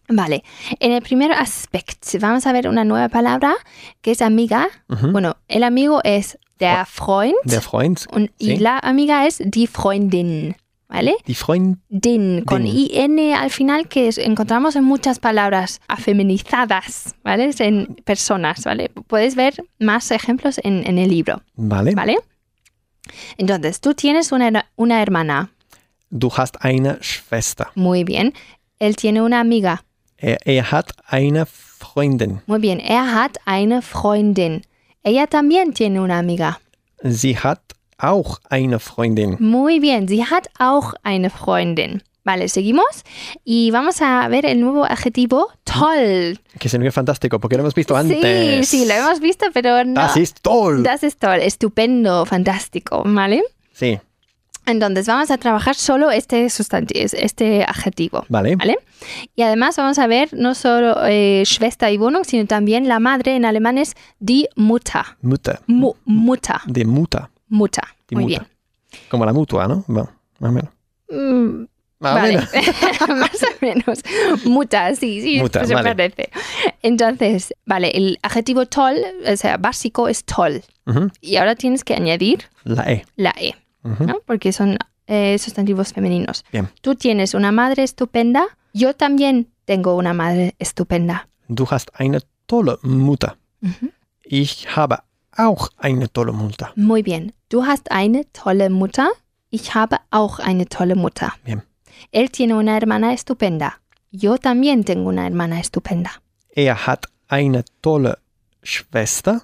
Vale. En el primer aspecto, vamos a ver una nueva palabra que es amiga. Bueno, el amigo es der Freund Der Freund. und y la amiga es die Freundin. ¿vale? Die Freundin. Din, con Din. IN al final, que es- encontramos en muchas palabras afeminizadas, ¿vale? Es En personas, ¿vale? Puedes ver más ejemplos en, en el libro, Vale. ¿vale? Entonces, tú tienes una, una hermana, Du hast eine Schwester. muy bien. Él tiene una amiga, Er, er hat eine Freundin. muy bien. Er hat eine Freundin. Ella también tiene una amiga. Sie hat auch eine Freundin. Muy bien, sie hat auch eine Freundin. Vale, seguimos y vamos a ver el nuevo adjetivo toll. Que significa fantástico, porque lo hemos visto Sí, antes. sí, lo hemos visto, pero no. Das ist toll. Das ist toll, estupendo, fantástico, ¿vale? Sí, Entonces vamos a trabajar solo este sustantivo, este adjetivo, vale. ¿vale? Y además vamos a ver no solo eh, Schwester y Wohnung, sino también la madre en alemán es die Mutter. Mutter. Mu Mutter, De Mutter. Mutter. Die Muy Mutter. Como la mutua, ¿no? Bueno, más o menos. bien. Mm, Más o menos. más o menos. Mutter, sí, sí, Mutter, se vale. parece. Entonces, vale, el adjetivo toll, o sea, básico es toll. Y ahora tienes que añadir La E. la E. Ujú. ¿no? Porque son eh, sustantivos femeninos. Bien. Tú tienes una madre estupenda, yo también tengo una madre estupenda. Du hast eine tolle Mutter. Ujú. Ich habe auch eine tolle Mutter. Muy bien. Du hast eine tolle Mutter, ich habe auch eine tolle Mutter. Bien. Él tiene una hermana estupenda. Yo también tengo una hermana estupenda. Er hat eine tolle Schwester.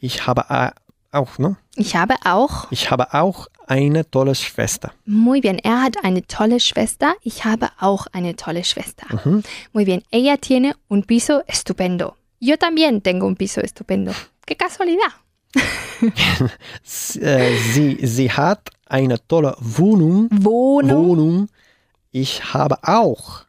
Ich habe auch, ne? Ich habe auch. Ich habe auch eine tolle Schwester. Muy bien. Er hat eine tolle Schwester. Ich habe auch eine tolle Schwester. Mhm. Muy bien. Ella tiene un piso estupendo. Yo también tengo un piso estupendo. ¡Qué casualidad! Äh, Sie, sie hat eine tolle Wohnung. Wohnung. Wohnung. Ich habe auch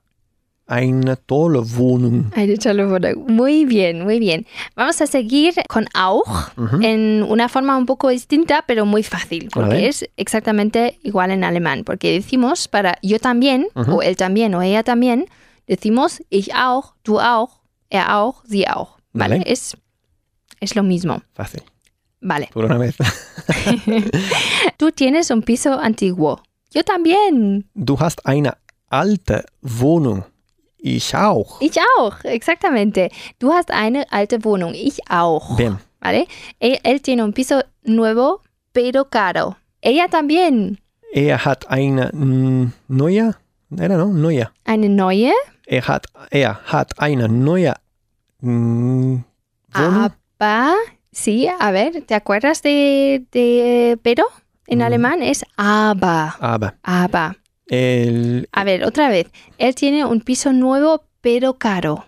eine tolle Wohnung. Eine tolle Wohnung. Muy bien, muy bien. Vamos a seguir con auch Ujú. en una forma un poco distinta, pero muy fácil, porque es exactamente igual en alemán. Porque decimos para yo también, Ujú. o él también, o ella también, decimos ich auch, du auch, er auch, sie auch. ¿Vale? Vale. Es, es lo mismo. Fácil. Vale. Por una vez. Tú tienes un piso antiguo. Yo también. Du hast eine alte Wohnung. Ich auch. Ich auch, exactamente. Du hast eine alte Wohnung. Ich auch. Bien. ¿vale? Él, él tiene un piso nuevo, pero caro. Ella también. Er hat eine neue, era no, neue. Eine neue, Er hat, er hat eine neue mm, Wohnung. aber, sí, a ver, ¿te acuerdas de, de pero? En Mm. alemán es aber, Aber aber. El, A ver, otra vez. Él tiene un piso nuevo, pero caro.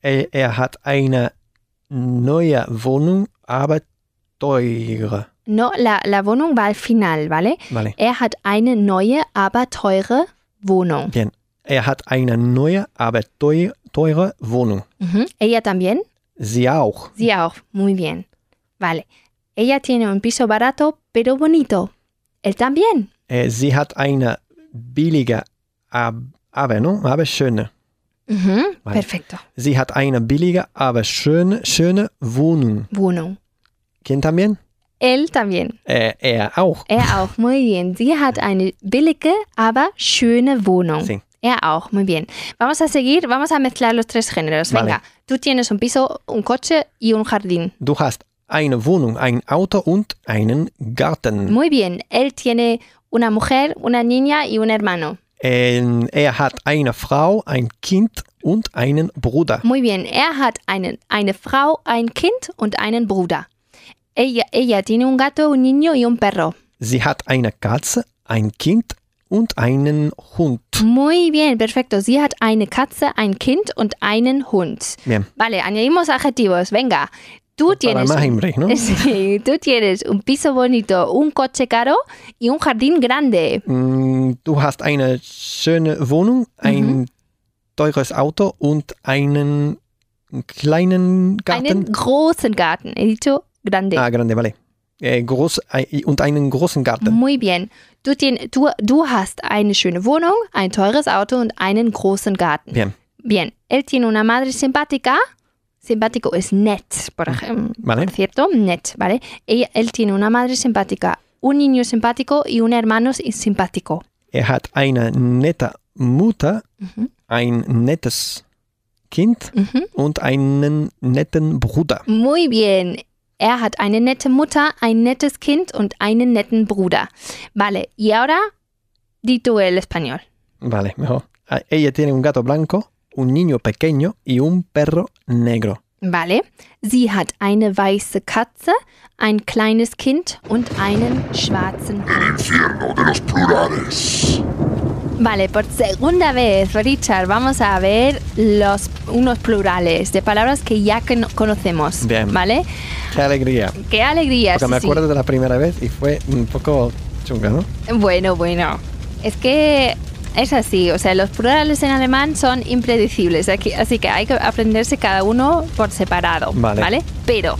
er, er hat eine neue Wohnung, aber teure. No, la, la Wohnung va al final, ¿vale? Vale. Er hat eine neue, aber teure Wohnung. Bien. Er hat eine neue, aber teu, teure Wohnung. Ujú. Ella también. Sie auch. Sí, auch. Muy bien. Vale. Ella tiene un piso barato, pero bonito. Él también. Äh, sie hat eine billige, ab- aber, no? aber schöne. Vale. Perfecto. Sie hat eine billige, aber schöne, schöne Wohnung. Wohnung. ¿Quién también? Él también. Äh, er auch. Er auch. Muy bien. Sie hat eine billige, aber schöne Wohnung. Sí. Er auch. Muy bien. Vamos a seguir. Vamos a mezclar los tres géneros. Vale. Venga. Tú tienes un piso, un coche y un jardín. Du hast eine Wohnung, ein Auto und einen Garten. Muy bien. Él tiene una mujer, una niña y un hermano. Ähm, er hat eine Frau, ein Kind und einen Bruder. Muy bien. Er hat einen, eine Frau, ein Kind und einen Bruder. Ella, ella tiene un gato, un niño y un perro. Sie hat eine Katze, ein Kind und einen Hund. Muy bien, perfecto. Sie hat eine Katze, ein Kind und einen Hund. Bien. Vale, añadimos adjetivos. Venga. Tú Para tienes, más Heinrich, ¿no? Sí, tú tienes un piso bonito, un coche caro y un jardín grande. Mm, Du hast eine schöne Wohnung, ein teures Auto und einen kleinen Garten. Einen großen Garten. He dicho grande. Ah, grande, vale. Äh, groß, äh, und einen großen Garten. Muy bien. Du, tien, du, du hast eine schöne Wohnung, ein teures Auto und einen großen Garten. Bien, Bien. Él tiene una madre simpática. Simpático es net, por ejemplo. vale. Por cierto, net, ¿vale? Ella- él tiene una madre simpática, un niño simpático y un hermano si- simpático. Er hat eine nette Mutter, Mhm. ein nettes Kind Mhm. und einen netten Bruder. Muy bien. Er hat eine nette Mutter, ein nettes Kind und einen netten Bruder. Vale, y ahora di tú el español. Vale, mejor. Ah, Ella tiene un gato blanco, un niño pequeño y un perro negro. Vale. Sie hat eine weiße Katze, ein kleines Kind und einen schwarzen El infierno de los plurales. Vale, por segunda vez, Richard, vamos a ver los, unos plurales de palabras que ya que no- conocemos. Bien. ¿Vale? Qué alegría. Qué alegría. Porque sí, me sí. acuerdo de la primera vez y fue un poco chunga, ¿no? Bueno, bueno. Es que es así, o sea, los plurales en alemán son impredecibles, así que hay que aprenderse cada uno por separado, Vale. Pero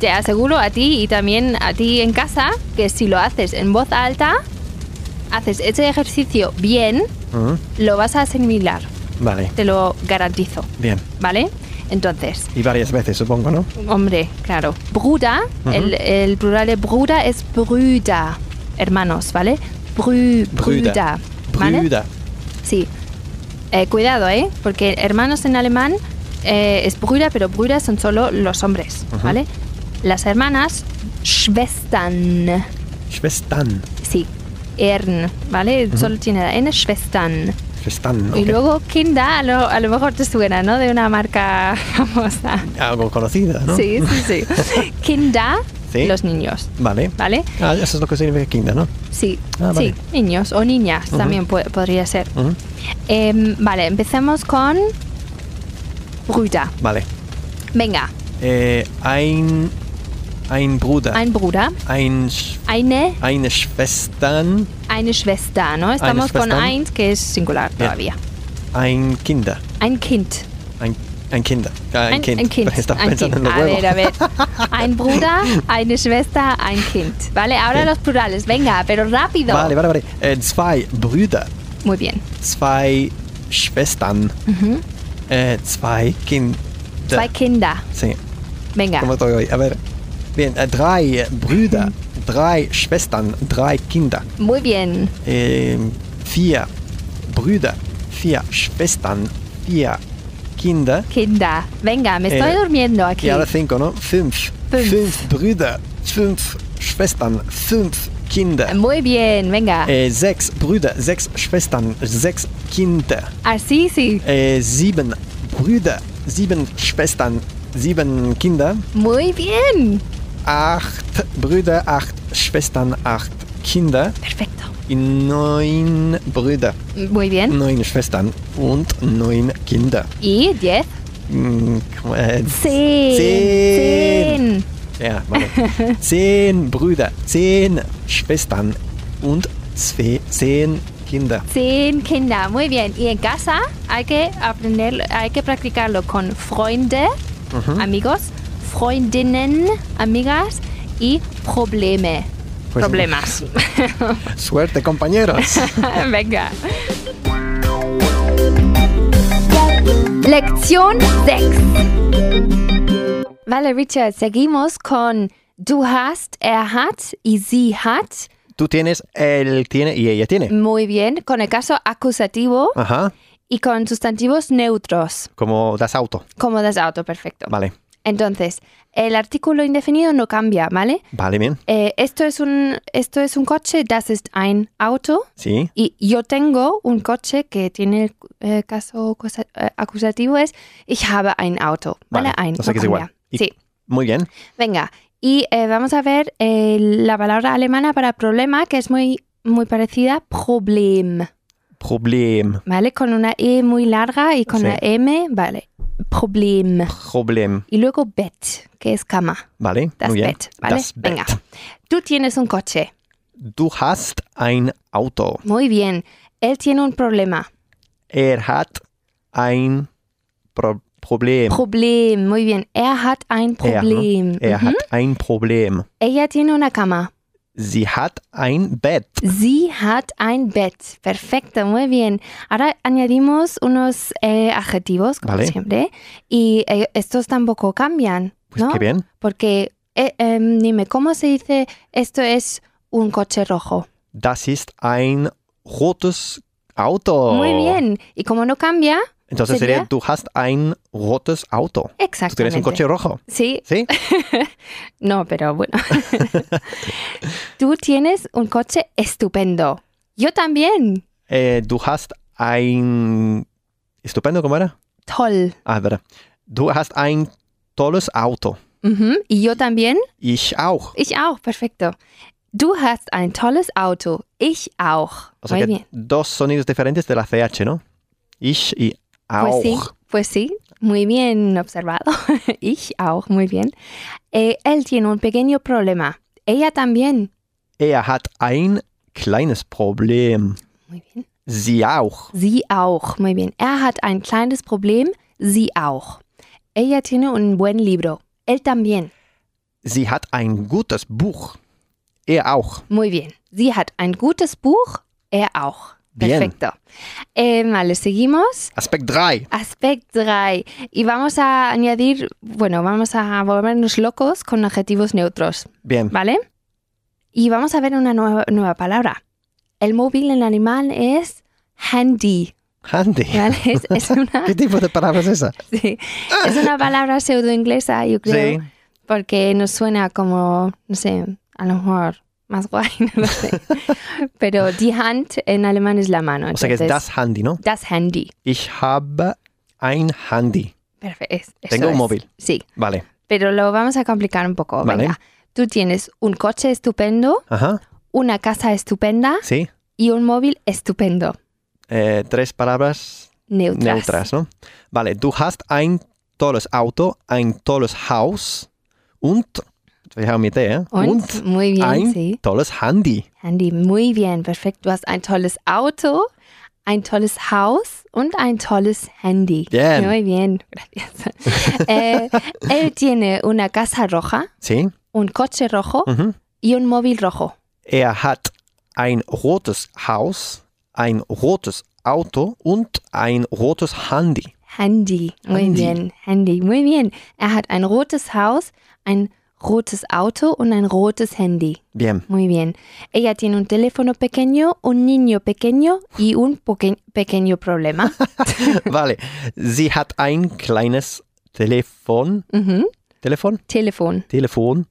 te aseguro a ti y también a ti en casa que si lo haces en voz alta, haces ese ejercicio bien, lo vas a asimilar, Vale, te lo garantizo, bien. ¿vale? Entonces, Y varias veces, supongo, ¿no? hombre, claro, Bruder, el, el plural de Bruder es Brüder, hermanos, ¿vale? Brü, Brüder. Brüder, ¿vale? Brüder. Sí. Eh, cuidado, ¿eh? Porque hermanos en alemán eh, es Brüder, pero Brüder son solo los hombres, ¿vale? Las hermanas, Schwestern. Schwestern. Sí, Ern, ¿vale? Solo tiene la N, Schwestern. Schwestern. Y luego Kinder, a lo, a lo mejor te suena, ¿no? De una marca famosa. Algo conocida, ¿no? Sí, sí, sí. Kinder, Sí. los niños, Vale. ¿vale? Ah, eso es lo que significa kinder, ¿no? Sí, Ah, vale. sí, niños o niñas también pu- podría ser. Em, vale, empecemos con Brüder. Vale. Venga, Eh, ein, ein Bruder. ein Bruder, Ein, eine, eine Schwestern. eine Schwester, ¿no? Estamos con eins, que es singular todavía. Ein Kinder. Ein Kind. Ein, ein Kinder. Ja, ein, Kind. Ein Kind. Ein kind. en A ver, a ver. Ein Bruder, eine Schwester, ein Kind. Vale, ahora los plurales. Venga, pero rápido. Vale, vale, vale. Äh, zwei Brüder. Muy bien. Zwei Schwestern. Äh, zwei Kinder. Zwei Kinder. Sí, Venga. A ver. Bien, äh, drei Brüder. drei Schwestern. Drei Kinder. Muy bien. Vier Brüder. Vier Schwestern. Vier Kinder. Kinder. Venga, me estoy Eh, durmiendo aquí. Y ahora cinco, ¿no? Fünf. Fünf. Brüder. Fünf Schwestern. Fünf Kinder. Muy bien, venga. Äh, sechs Brüder. Sechs Schwestern. Sechs Kinder. Así sí. Äh, sieben Brüder. Sieben Schwestern. Sieben Kinder. Muy bien. Acht Brüder. Acht Schwestern. Acht Kinder. Perfecto. Neun Brüder. Muy bien. Neun Schwestern. Und neun Kinder. Y diez. Mm, äh, Zehn. Zehn. Zehn. Ja, zehn Brüder, zehn Schwestern und zwei, zehn Kinder. Zehn Kinder. Muy bien. Y en casa hay que aprender, hay que practicarlo con Freunde, amigos, Freundinnen, amigas y Probleme. Pues- Problemas. Suerte, compañeros. Venga. Lección 6. Vale, Richard, seguimos con du hast, er hat y sie hat. Tú tienes, él tiene y ella tiene. Muy bien, con el caso acusativo Ajá, y con sustantivos neutros, como das auto. como das auto, perfecto. Vale, Entonces, el artículo indefinido no cambia, ¿vale? vale, bien. Eh, esto, es un, esto es un coche, das ist ein Auto. Sí, Y yo tengo un coche que tiene el eh, caso acusa- eh, acusativo es ich habe ein Auto. ¿Vale? Vale, Ein. o sea que es igual. Y- Sí. muy bien. Venga. Y vamos a ver la palabra alemana para problema, que es muy, muy parecida. Problem. Problem, ¿Vale? Con una E muy larga y con Sí. la M. Vale. Problem. Problem. Y luego Bett, que es cama. Vale, Das muy bien. Bett. ¿Vale? Das Bett. Venga. Tú tienes un coche. Du hast ein Auto. Muy bien. Él tiene un problema. Er hat ein Pro Problem. Problem. Muy bien. Er hat ein Er? Problem. Er Mhm. hat ein Problem. Ella tiene una cama. Sie hat ein Bett. Sie hat ein Bett. Perfecto, muy bien. Ahora añadimos unos eh, adjetivos, como Vale. siempre, y eh, estos tampoco cambian, Pues ¿no? qué bien. Porque, eh, em, dime, ¿cómo se dice esto es un coche rojo? Das ist ein rotes Auto. Muy bien. Y como no cambia, Entonces ¿Sería? sería, du hast ein rotes Auto. Tú exactamente. tienes un coche rojo. Sí, ¿Sí? no, pero bueno. Tú tienes un coche estupendo. Yo también. Eh, du hast ein... Estupendo, ¿cómo era? Toll. Ah, verdad. Du hast ein tolles Auto. Ujú. Y yo también. Ich auch. Ich auch. Perfecto. Du hast ein tolles Auto. Ich auch. O sea Muy que bien. dos sonidos diferentes de la CH, ¿no? Ich y auch. Pues sí, pues sí, muy bien observado. ich auch, muy bien. Eh, él tiene un pequeño problema. Ella también. Er hat ein kleines Problem. Muy bien. Sie auch. Sie auch, muy bien. Er hat ein kleines Problem. Sie auch. Ella tiene un buen libro. Él también. Sie hat ein gutes Buch. Er auch. Muy bien. Sie hat ein gutes Buch. Er auch. Bien. Perfecto. Eh, vale, seguimos. Aspekt 3. Aspect 3. Y vamos a añadir, bueno, vamos a volvernos locos con adjetivos neutros. Bien. ¿Vale? Y vamos a ver una nueva, nueva palabra. El móvil en animal es handy. Handy. ¿vale? Es, es una, ¿Qué tipo de palabra es esa? sí, es una palabra pseudo inglesa, yo creo, Sí. porque nos suena como, no sé, a lo mejor más guay, no lo sé. Pero die Hand en alemán es la mano. O sea que es das Handy, ¿no? das Handy. Ich habe ein Handy. Perfecto. es- Tengo un es. móvil. Sí, Vale. pero lo vamos a complicar un poco. Vale. Venga, tú tienes un coche estupendo, Ajá. una casa estupenda Sí. y un móvil estupendo. Eh, tres palabras Neutras. neutras, ¿no? Vale. Du hast ein tolles Auto, ein tolles Haus und, mi T, ¿eh? Und, muy bien, ein sí. tolles Handy. Handy, muy bien, perfekt. Du hast ein tolles Auto, ein tolles Haus und ein tolles Handy. Bien. Muy bien, gracias. Eh, él tiene una casa roja, Sí. un coche rojo Mhm. y un móvil rojo. Er hat ein rotes Haus, ein rotes Auto und ein rotes Handy. Handy, muy Handy. bien, Handy, muy bien. Er hat ein rotes Haus, ein rotes Auto und ein rotes Handy. Bien. Muy bien. Ella tiene un teléfono pequeño, un niño pequeño y un poque- pequeño problema. Vale. Sie hat ein kleines Telefon. Mhm. Telefon? Telefon. Telefon.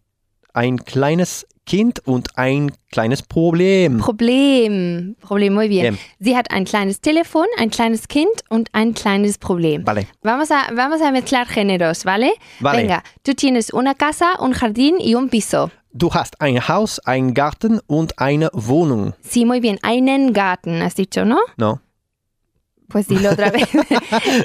Ein kleines Kind und ein kleines Problem. Problem. Problem, muy bien. Sie hat ein kleines Telefon, ein kleines Kind und ein kleines Problem. Vale. Vamos a, vamos a mezclar géneros, ¿vale? Vale. Venga, tú tienes una casa, un jardín y un piso. Du hast ein Haus, einen Garten und eine Wohnung. Sí, muy bien. Einen Garten, has dicho, ¿no? No. Pues dilo otra vez.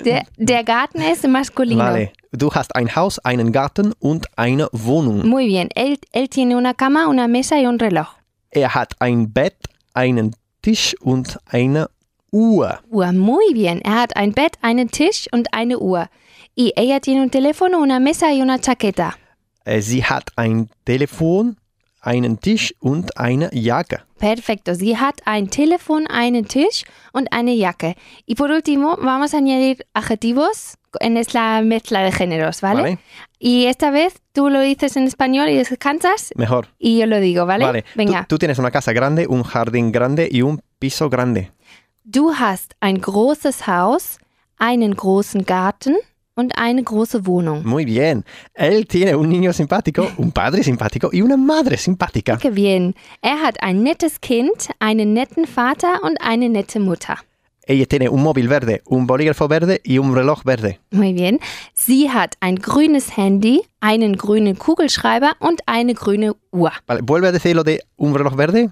der, der Garten es masculino. Vale. Du hast ein Haus, einen Garten und eine Wohnung. Muy bien. Él, él tiene una cama, una mesa y un reloj. Er hat ein Bett, einen Tisch und eine Uhr. Uhr, muy bien. Er hat ein Bett, einen Tisch und eine Uhr. Y ella tiene un teléfono, una mesa y una chaqueta. Äh, Sie hat ein Telefon, einen Tisch und eine Jacke. Perfecto. Sie hat ein Telefon, einen Tisch und eine Jacke. Y por último, vamos a añadir adjetivos en esta mezcla de géneros, ¿vale? Vale. Y esta vez tú lo dices en español y descansas Mejor. y yo lo digo, ¿vale? Vale. Venga. Tú, tú tienes una casa grande, un jardín grande y un piso grande. Du hast ein großes Haus, einen großen Garten und eine große Wohnung. Muy bien. Él tiene un niño simpático, un padre simpático y una madre simpática. Qué bien. Er hat ein nettes Kind, einen netten Vater und eine nette Mutter. Ella tiene un móvil verde, un bolígrafo verde y un reloj verde. Muy bien. Sie hat ein grünes Handy, einen grünen Kugelschreiber und eine grüne Uhr. Vale, vuelve a decir lo de un reloj verde.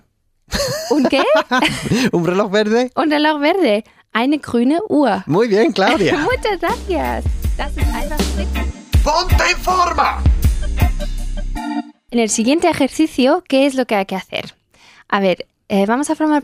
Und qué? Un reloj verde. und Reloj verde. Eine grüne Uhr. Muy bien, Claudia. Muchas gracias. Das ist einfach richtig. ¡Ponte en forma! En el siguiente ejercicio, ¿qué es lo que hay que hacer? A ver, eh, vamos a formar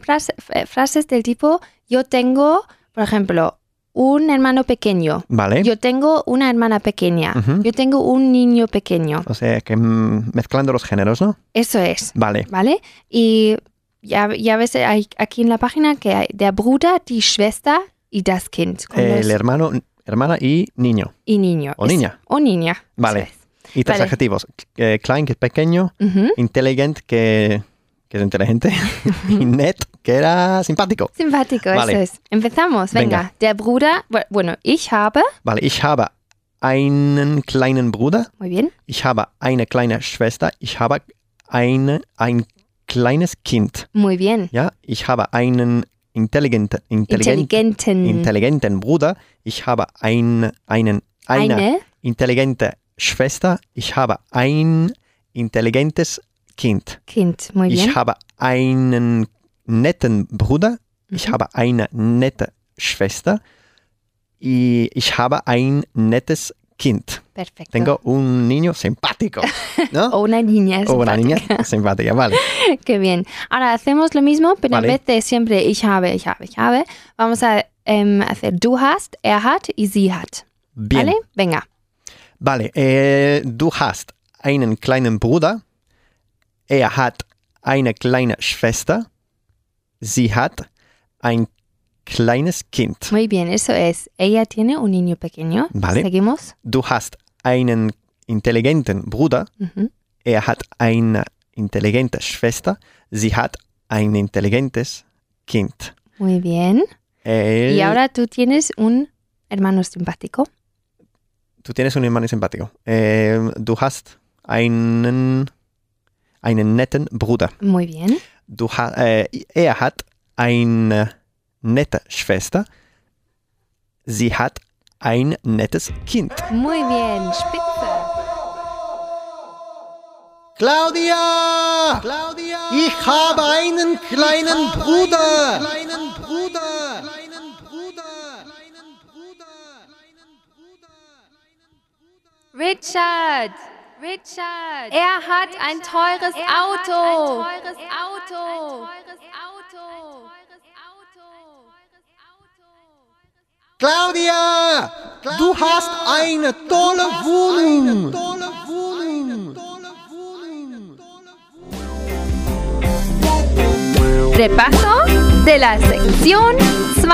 eh, frases del tipo yo tengo, por ejemplo, un hermano pequeño. Vale. Yo tengo una hermana pequeña. Yo tengo un niño pequeño. O sea, que mm, mezclando los géneros, ¿no? Eso es, Vale. ¿vale? Y ya, ya ves hay aquí en la página que hay der Bruder, die Schwester y das Kind. El hermano, hermana y niño. y niño. o Eso. niña. O niña. Vale. es. Y tres Vale. adjetivos. Eh, klein, que es pequeño. Ujú. Intelligent, que que es inteligente, y nett, que era simpático. Simpático, Vale. eso es. Empezamos, venga. Venga. Der Bruder, bu- bueno, ich habe, Vale, ich habe einen kleinen Bruder, muy bien, ich habe eine kleine Schwester, ich habe eine, ein kleines Kind. muy bien. Ja, ich habe einen intelligenten, intelligent, Intelligenten. intelligenten Bruder, ich habe ein, einen, eine, Eine, intelligente Schwester, ich habe ein intelligentes Kind. Kind, muy bien. Ich habe einen netten Bruder, ich Mhm. habe eine nette Schwester, ich habe ein nettes Kind. Perfecto. Tengo un niño simpático, ¿no? O una niña. o una niña simpática. simpática, vale. Qué bien. Ahora hacemos lo mismo, pero Vale. en vez de siempre ich habe, ich habe, ich habe, vamos a em, hacer du hast, er hat y sie hat. Bien. ¿Vale? Venga. Vale, äh, du hast einen kleinen Bruder, er hat eine kleine Schwester, sie hat ein kleines Kind. Muy bien, eso es. Ella tiene un niño pequeño. Vale. Seguimos. Du hast einen intelligenten Bruder, er hat eine intelligente Schwester, sie hat ein intelligentes Kind. Muy bien. Y ahora tú tienes un hermano simpático. Du tienes un hermano simpático. Ähm, du hast einen, einen netten Bruder. Muy bien. Du ha, äh, er hat eine nette Schwester. Sie hat ein nettes Kind. Muy bien. Spitze. Claudia! Claudia! Ich habe einen kleinen Bruder! Kleinen Bruder! Kleinen Bruder! Kleinen Bruder! Richard. Richard. Er hat ein teures Auto. Ein teures Auto. Claudia! Du hast eine tolle Wohnung! Tolle Wohnung! Repaso de la sección 2.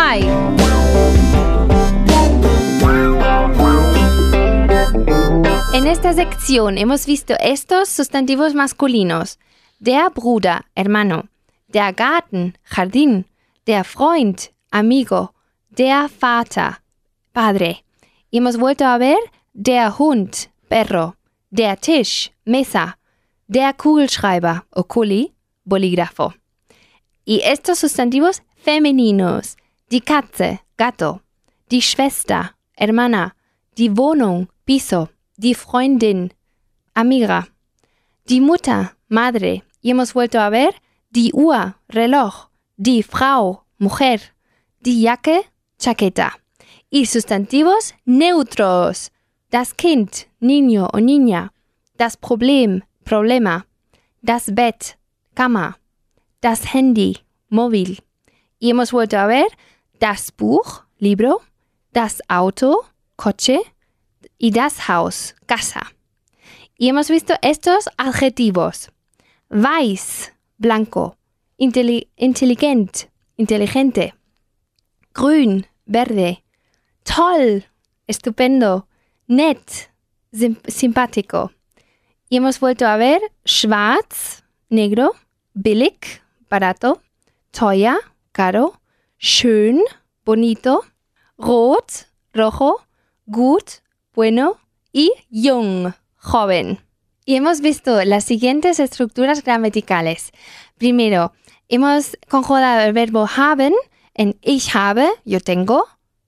En esta sección hemos visto estos sustantivos masculinos. Der Bruder, hermano. Der Garten, jardín. Der Freund, amigo. Der Vater, padre. Hemos vuelto a ver der Hund, perro. Der Tisch, mesa. Der Kugelschreiber o Kuli, bolígrafo. Y estos sustantivos femeninos. Die Katze, gato. Die Schwester, hermana. Die Wohnung, piso. Die Freundin, amiga. Die Mutter, madre. Y hemos vuelto a ver die Uhr, reloj. Die Frau, mujer. Die Jacke, chaqueta. Y sustantivos neutros. Das Kind, niño o niña. Das Problem, problema. Das Bett, cama. Das Handy, móvil. Y hemos vuelto a ver das Buch, libro, das Auto, coche, y das Haus, casa. Y hemos visto estos adjetivos. Weiß, blanco. Intelli- intelligent, inteligente. Grün, verde. Toll, estupendo. Sim- simpático. Y hemos vuelto a ver schwarz, negro, billig, barato, teuer, caro, schön, bonito, rot, rojo, gut, bueno y jung, joven. Y hemos visto las siguientes estructuras gramaticales. Primero, hemos conjugado el verbo haben en ich habe, yo tengo,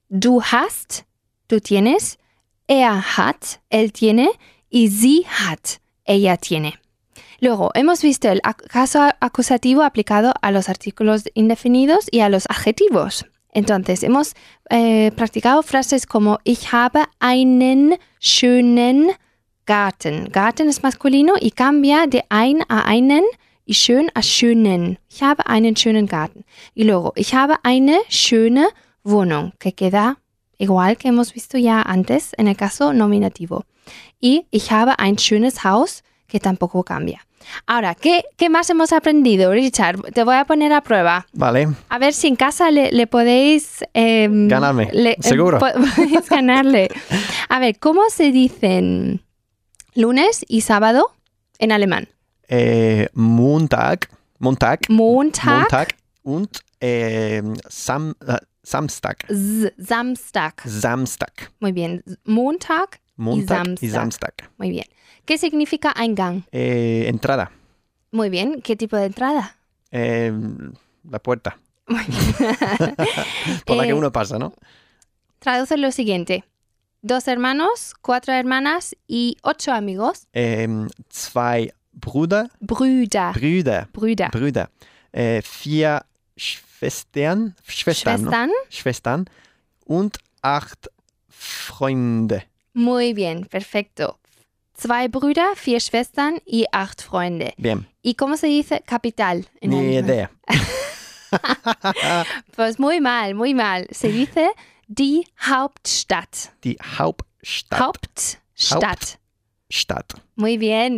du hast, tú tienes, er hat, él tiene, y sie hat, ella tiene. Luego, hemos visto el caso acusativo aplicado a los artículos indefinidos y a los adjetivos. Entonces, hemos eh, practicado frases como ich habe einen schönen Garten. Garten es masculino y cambia de ein a einen y schön a schönen. Ich habe einen schönen Garten. Y luego, ich habe eine schöne Wohnung, que queda igual que hemos visto ya antes en el caso nominativo. Y ich habe ein schönes Haus, que tampoco cambia. Ahora, ¿qué, qué más hemos aprendido, Richard? Te voy a poner a prueba. Vale, A ver si en casa le, le podéis... em, Ganarme, le- em, seguro. po- podéis ganarle. A ver, ¿cómo se dicen lunes y sábado en alemán? Äh, Montag Montag, Montag, Montag und Sam, äh, Samstag. Samstag. Samstag. Muy bien. Montag, Montag Samstag. y Samstag. muy bien. ¿Qué significa Eingang? Eh, entrada. Muy bien. ¿Qué tipo de entrada? Eh, la puerta Muy bien. por la que Eh, uno pasa, ¿no? Traduce lo siguiente. Dos hermanos, cuatro hermanas y ocho amigos. Ähm, zwei Brüder, Brüder. Brüder, Brüder. Brüder, äh, vier Schwestern, Schwestern, ne? Schwestern. Schwestern und acht Freunde. Muy bien. Perfecto. Zwei Brüder, vier Schwestern y acht Freunde. Bien, ¿Y cómo se dice capital? en ni idea. Pues muy mal, muy mal. Se dice die Hauptstadt. Die Hauptstadt. Hauptstadt. Stadt. Muy bien.